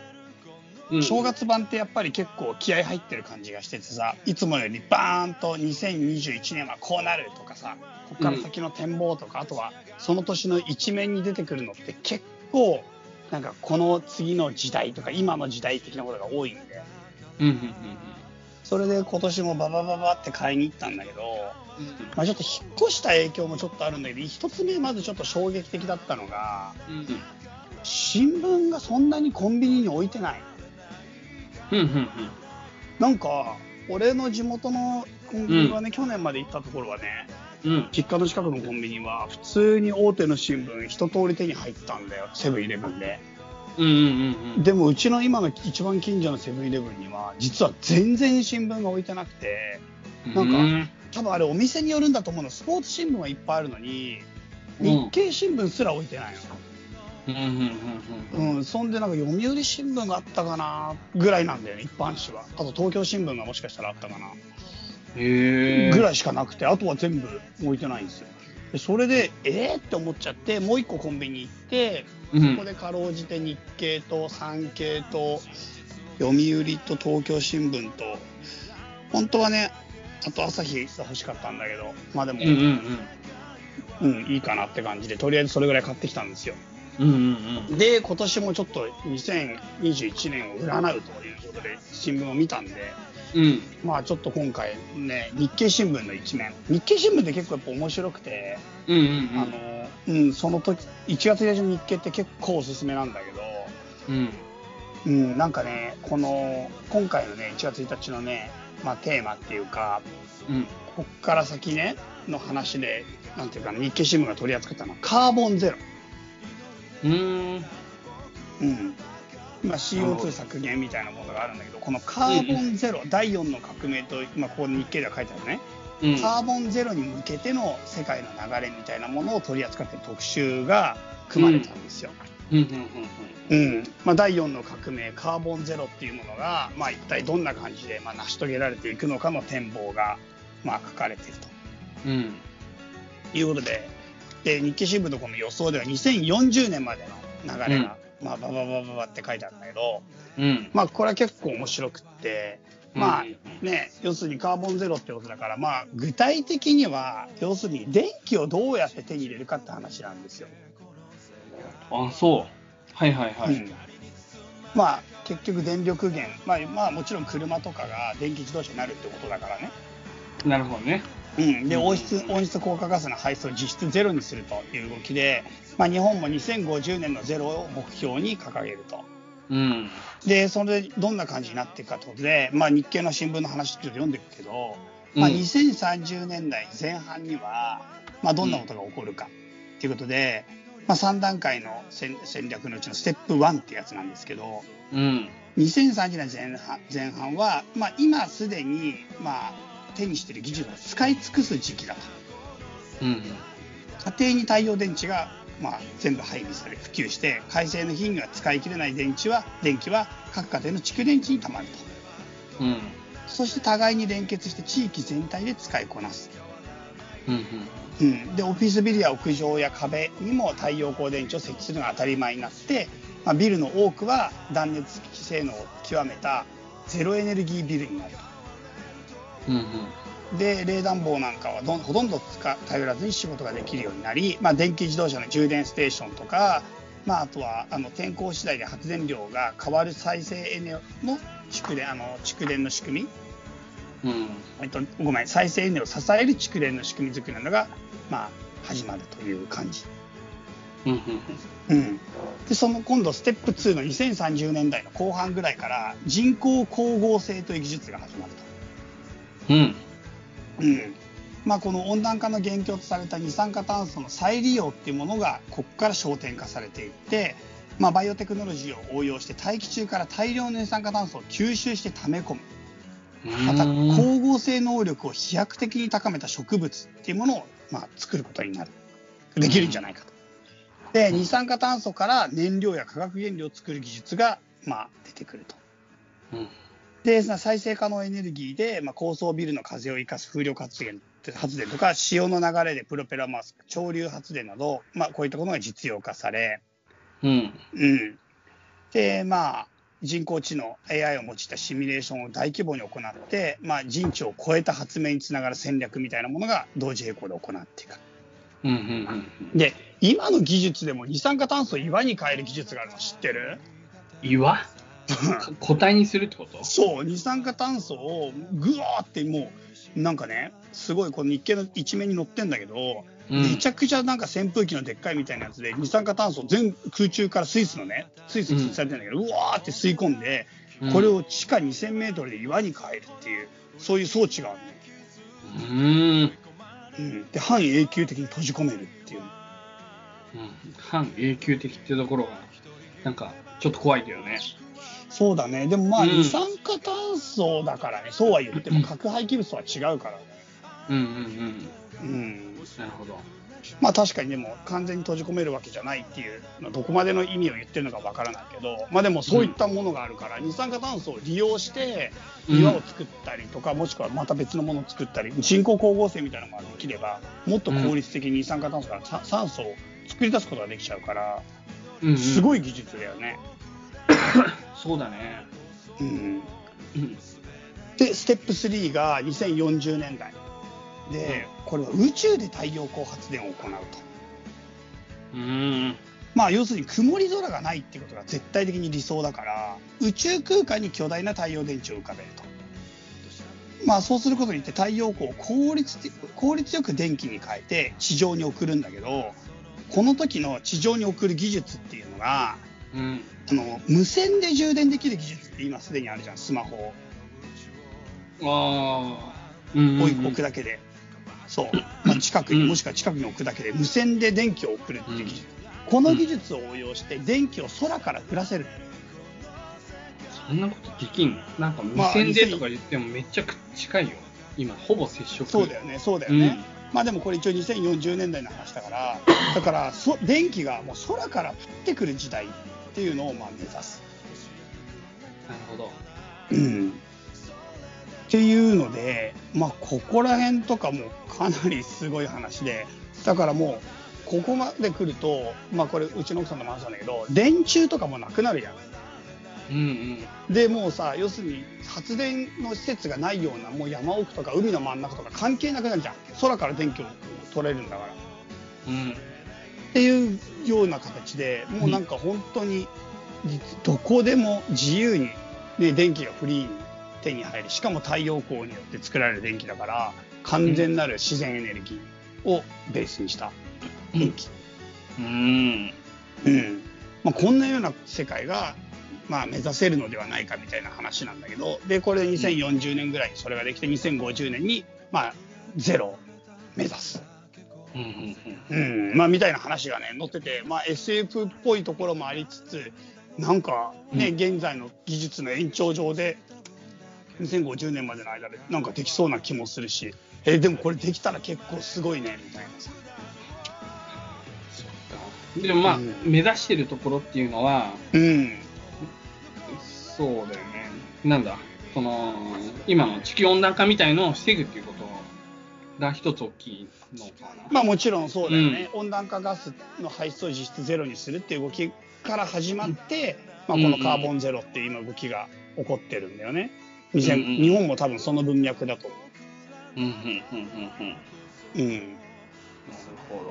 うん。
正月版ってやっぱり結構気合入ってる感じがしててさ、いつもよりバーンと2021年はこうなるとかさ、ここから先の展望とか、あとはその年の一面に出てくるのって結構、なんかこの次の時代とか今の時代的なことが多いんで、
うんうんうん
それで今年もババババって買いに行ったんだけど、まあ、ちょっと引っ越した影響もちょっとあるんだけど一つ目まずちょっと衝撃的だったのが
うんうん
新聞がそんなにコンビニに置いてない
うんうん
なんか、俺の地元のコンビニはね、去年まで行ったところはね、
うん。うん。
実家の近くのコンビニは、普通に大手の新聞、一通り手に入ったんだよ、セブンイレブンで。
うんうんうんうん。
でも、うちの今の一番近所のセブンイレブンには、実は全然新聞が置いてなくて、なんか
うん
多分あれ、お店によるんだと思うの、スポーツ新聞はいっぱいあるのに、
うん
日経新聞すら置いてないの。
うんうん
そんでなんか読売新聞があったかなぐらいなんだよね、一般紙は。あと東京新聞がもしかしたらあったかな。ぐらいしかなくて、あとは全部置いてないんですよ。でそれで、えー？って思っちゃって、もう一個コンビニ行って、
うん
そこでかろうじて日経と産経と読売と東京新聞と、本当はね、あと朝日が欲しかったんだけど、まあでも、
うんうん
うん、いいかなって感じで、とりあえずそれぐらい買ってきたんですよ。
うん。うんうんうん。
で、今年もちょっと2021年を占うということで、新聞を見たんで、
うん。
まあちょっと今回ね、日経新聞の一面。日経新聞って結構やっぱ面白くて、
うんうんうん。
あの、うん、その時、1月1日の日経って結構おすすめなんだけど、
うん。
うん、なんかね、この、今回のね、1月1日のね、まあテーマっていうか、
うん。
こっから先ね、の話で、なんていうかな、日経新聞が取り扱ったのは、カーボンゼロ。
うーん。
うん。今 CO2 削減みたいなものがあるんだけど、このカーボンゼロ、第4の革命と、今ここに日経では書いてあるね、
うん。
カーボンゼロに向けての世界の流れみたいなものを取り扱っている特集が組まれたんですよ。
うん。うん。
うん。まあ、第4の革命、カーボンゼロっていうものが、まあ、一体どんな感じで、まあ、成し遂げられていくのかの展望が、まあ、書かれている
うんうん。
ということで、で日経新聞のこの予想では2040年までの流れが、まあ、バババババって書いてあるんだけど、
うん。
まあ、これは結構面白くって、まあ
うん
ね、要するにカーボンゼロってことだから、まあ、具体的には、要するに電気をどうやって手に入れるかって話なんですよ。
あ、そう。はいはいはい。
うんまあ、結局電力源、まあ、まあ、もちろん車とかが電気自動車になるってことだからね。
なるほどね。
うん、で
うん
温室温室効果ガスの排出を実質ゼロにするという動きで、まあ、日本も2050年のゼロを目標に掲げると。
うん。
で、それでどんな感じになっていくかということで、まあ、日経の新聞の話ちょっと読んでいくけど、まあ、
うん
2030年代前半には、まあ、どんなことが起こるかということで、まあ、3段階の戦戦略のうちのステップ1ってやつなんですけど、
うん。
2030年前半前半は、まあ、今すでに、まあ、手にしている技術を使い尽くす時期だと。
うん。
家庭に太陽電池が、まあ、全部配備され普及して改正の日には使い切れない電池は電気は各家庭の蓄電池にたまると
うん。
そして互いに連結して地域全体で使いこなす、
うん。
うん、でオフィスビルや屋上や壁にも太陽光電池を設置するのが当たり前になって、まあ、ビルの多くは断熱性能を極めたゼロエネルギービルになると
うん。
で冷暖房なんかはほとんど使頼らずに仕事ができるようになり、まあ、電気自動車の充電ステーションとか、まあ、あとはあの天候次第で発電量が変わる再生エネの蓄電あの蓄電の仕組み、
うん。
えっと、ごめん再生エネを支える蓄電の仕組み作りなのが、まあ、始まるという感じ。
うん。
うん、でその今度ステップ2の2030年代の後半ぐらいから人工光合成という技術が始まると。
うん。
うんまあ、この温暖化の元凶とされた二酸化炭素の再利用っていうものがここから焦点化されていって、まあ、バイオテクノロジーを応用して大気中から大量の二酸化炭素を吸収して溜め込むまた
うん
光合成能力を飛躍的に高めた植物っていうものを、まあ、作ることになるできるんじゃないかと。で二酸化炭素から燃料や化学原料を作る技術が、まあ、出てくると。
うん。
で、再生可能エネルギーで、まあ、高層ビルの風を生かす風力発電発電とか、潮の流れでプロペラを回す潮流発電など、まあ、こういったことが実用化され、
うん。
うん。で、まあ、人工知能、AI を用いたシミュレーションを大規模に行って、まあ、人知を超えた発明につながる戦略みたいなものが同時並行で行っていく。
うん。うん。
で、今の技術でも二酸化炭素を岩に変える技術があるの知ってる？
岩？固体にするってこと？
そう、二酸化炭素をぐわーってもう、なんかね、すごいこの日経の一面に載ってんだけど、
うん
めちゃくちゃなんか扇風機のでっかいみたいなやつで、二酸化炭素を全空中からスイスのね、スイスにされてるんだけど、うわーって吸い込んで、
うん
これを地下2000メートルで岩に変えるっていう、そういう装置があるね。
うーん。
うん。で、半永久的に閉じ込めるっていう。
うん半永久的ってところが、なんか、ちょっと怖いけどね。
そうだね。でもまあ、
うん
二酸化炭素だからね、そうは言っても核廃棄物とは違うからね。
うんうんうん。
うん。
なるほど。
まあ確かにでも完全に閉じ込めるわけじゃないっていうどこまでの意味を言ってるのかわからないけど、まあでもそういったものがあるから、二酸化炭素を利用して岩を作ったりとか、もしくはまた別のものを作ったり、人工光合成みたいなのができれば、もっと効率的に二酸化炭素からさ酸素を作り出すことができちゃうから、
うんうん
すごい技術だよね。
そうだね。
うん。
うん。
で、ステップ3が2040年代。で、これは宇宙で太陽光発電を行うと。
うーん。
まあ要するに曇り空がないっていうことが絶対的に理想だから宇宙空間に巨大な太陽電池を浮かべると。まあそうすることによって太陽光を効率的効率よく電気に変えて地上に送るんだけどこの時の地上に送る技術っていうのが
うん。
あの無線で充電できる技術って今すでにあるじゃんスマホを。
ああ。うん
置い置くだけで。そう、まあ、近くに
うん。
もしくは近くに置くだけで無線で電気を送るっていう技術、この技術を応用して電気を空から降らせる。
そんなことできんの？なんか無
まあ
線でとか言ってもめっちゃく近いよ。今、ほぼ接触。
そうだよね、そうだよね。まあでもこれ一応2040年代の話だから、だからそ電気がもう空から降ってくる時代っていうのをまあ目指す。
なるほど。
うん。っていうので、まあここら辺とかもかなりすごい話で、だからもうここまで来ると、まあこれうちの奥さんの話なんだけど、電柱とかもなくなるやん。
うんうん。
でもうさ要するに発電の施設がないようなもう山奥とか海の真ん中とか関係なくなるじゃん空から電気を取れるんだから
うん。
っていうような形でもうなんか本当に実どこでも自由に、ね、電気がフリーに手に入るしかも太陽光によって作られる電気だから完全なる自然エネルギーをベースにした電気、
うん。
うんまあ、こんなような世界が、まあ、目指せるのではないかみたいな話なんだけどでこれで2040年ぐらいにそれができて2050年に、まあ、ゼロを目指す。
うんうんうん。
うん。まあ、みたいな話がね載ってて、まあ、SF っぽいところもありつつなんかね、
うん。
現在の技術の延長上で2050年までの間でなんかできそうな気もするしえーでもこれできたら結構すごいねみたいなさ。
でもまあ、
うん。
目指してるところっていうのは、
うん。
そうだよね。なんだ、その、今の地球温暖化みたいのを防ぐっていうこと？が一つ大きいのかな。
まあもちろんそうだよね、温暖化ガスの排出を実質ゼロにするっていう動きから始まって、まあ、このカーボンゼロっていう今動きが起こってるんだよね、2000
うんうん
日本も多分その文脈だと思
うんうんうんうんうん。
う、うん、
なるほど。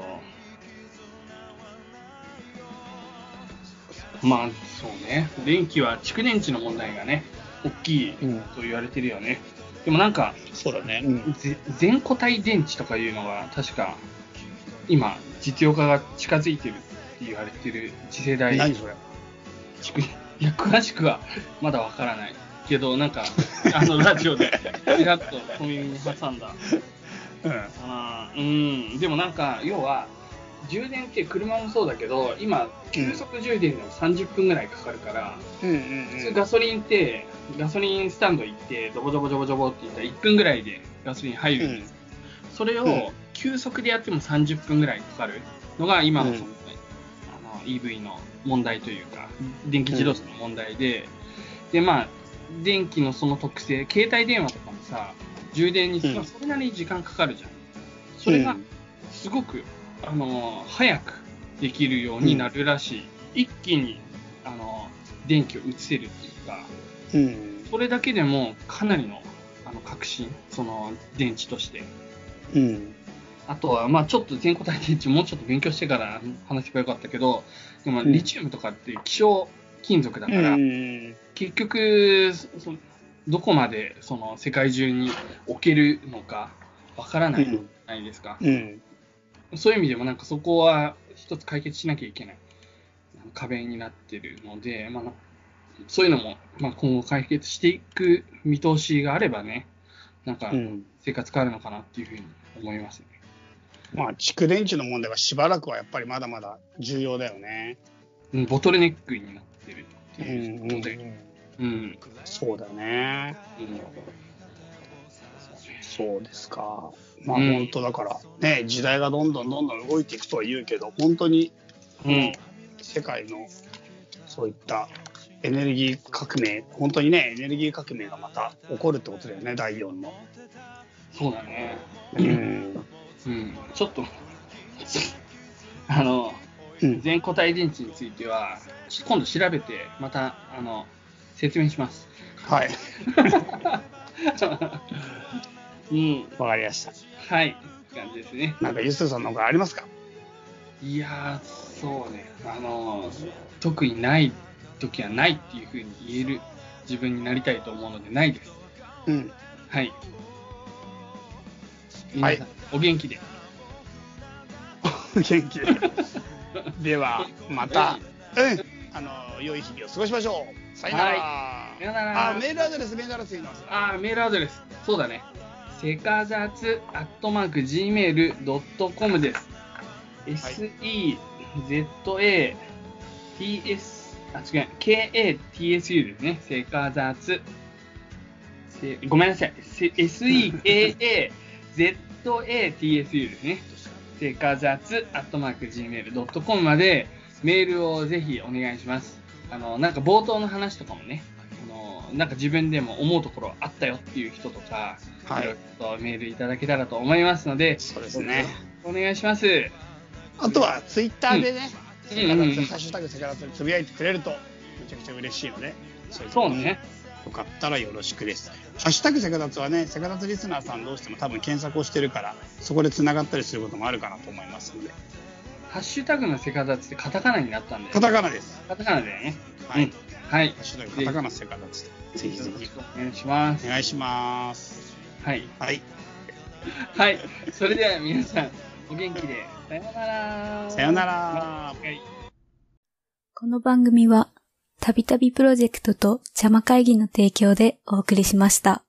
まあ、そうね。電気は蓄電池の問題がね、大きい
うん
と言われてるよね。でもなんか、
そうだね、うん、
ぜ全固体電池とかいうのが確か今実用化が近づいてるって言われてる次世代
何それ。
蓄いや詳しくはまだわからない。けどなんかあのラジオでちらっと小耳に挟んだ。
うん。
あーうん。でもなんか要は充電って車もそうだけど今急速充電でも30分ぐらいかかるから、
うんうん。
普通ガソリンってガソリンスタンド行ってドボドボドボドボって言ったら1分ぐらいでガソリン入るんです、それ
うん。
を急速でやっても30分ぐらいかかるのが今の,、
うん。
そのあの EV の問題というか電気自動車の問題で、でまあ電気のその特性携帯電話とかもさ充電に
うん。
それなりに時間かかるじゃん。それが
うん。
すごく、あの早くできるようになるらしい、一気にあの電気を移せるっていうか
うん。
それだけでもかなりのあの革新その電池として。
うん。
あとは、まあ、ちょっと全固体電池もうちょっと勉強してから話せばよかったけどでも
うん。
リチウムとかって希少金属だ
う
から、
ん。
結局そどこまでその世界中に置けるのかわからないじゃないですか、
うん。
そういう意味でもなんかそこは一つ解決しなきゃいけない。壁になってるので、まあ、なそういうのも、まあ、今後解決していく見通しがあればね、なんか
うん。
生活変わるのかなっていうふうに思いますね。
まあ、蓄電池の問題はしばらくはやっぱりまだまだ重要だよね。
うんボトルネックになってるって
う
いう。
ん。
うん。
そうだよね。
うん
そうですか。まあ、
うん
本当だから、ね、時代がどんどんどんどん動いていくとは言うけど、本当に
うん。
世界のそういったエネルギー革命、本当にね、エネルギー革命がまた起こるってことだよね、第4の。
そうだね。
うん。
うん。ちょっと、あの、
うん。
全固体電池については、今度調べて、また、あの、説明します。
はい。
うん。
わかりました。
はい。感じですね。
なんか、ゆすさんの方がありますか？
いやー、そうね。あの、特にない時はないっていうふうに言える自分になりたいと思うので、ないです。
うん。
はい。
はい
皆さん、お元気で。
元気で。では、また、うん。あの、良い日々を過ごしましょう。さよなら。
さよなら
あ、メールアドレス、メールアドレス言います。
あー、メールアドレス。そうだね。セカザツアットマーク Gmail.com です。S-E-Z-A-T-S、あ、違う、K-A-T-S-U ですね。セカザツ。せごめんなさい。せ S-E-K-A-Z-A-T-S-U ですね。セカザツアットマーク Gmail.com までメールをぜひお願いします。あの、なんか冒頭の話とかもね、あの、なんか自分でも思うところあったよっていう人とか、
はい
とメールいただけたらと思いますので、
そうですね。
お願いします。
あとは、ツイッターでね、
うん
セカダツ
うんうん
ハッシュタグセカダツでつぶやいてくれると、めちゃくちゃ嬉しいので、
そうね。
よかったらよろしくです。ハッシュタグセカダツはね、セカダツリスナーさんどうしても多分検索をしてるから、そこで繋がったりすることもあるかなと思いますので、
ハッシュタグのセカザツってカタカナになったんで。
カタカナです。
カタカナだよね。
はい。
うんはい
ハッ。シュタグカタカナセカダツで、ぜひぜひ
お願いします。
お願いします。
はい。
はい。
はい。それでは皆さん、お元気で。さようなら。
さよなら。
はい。
この番組は、たびたびプロジェクトと邪魔会議の提供でお送りしました。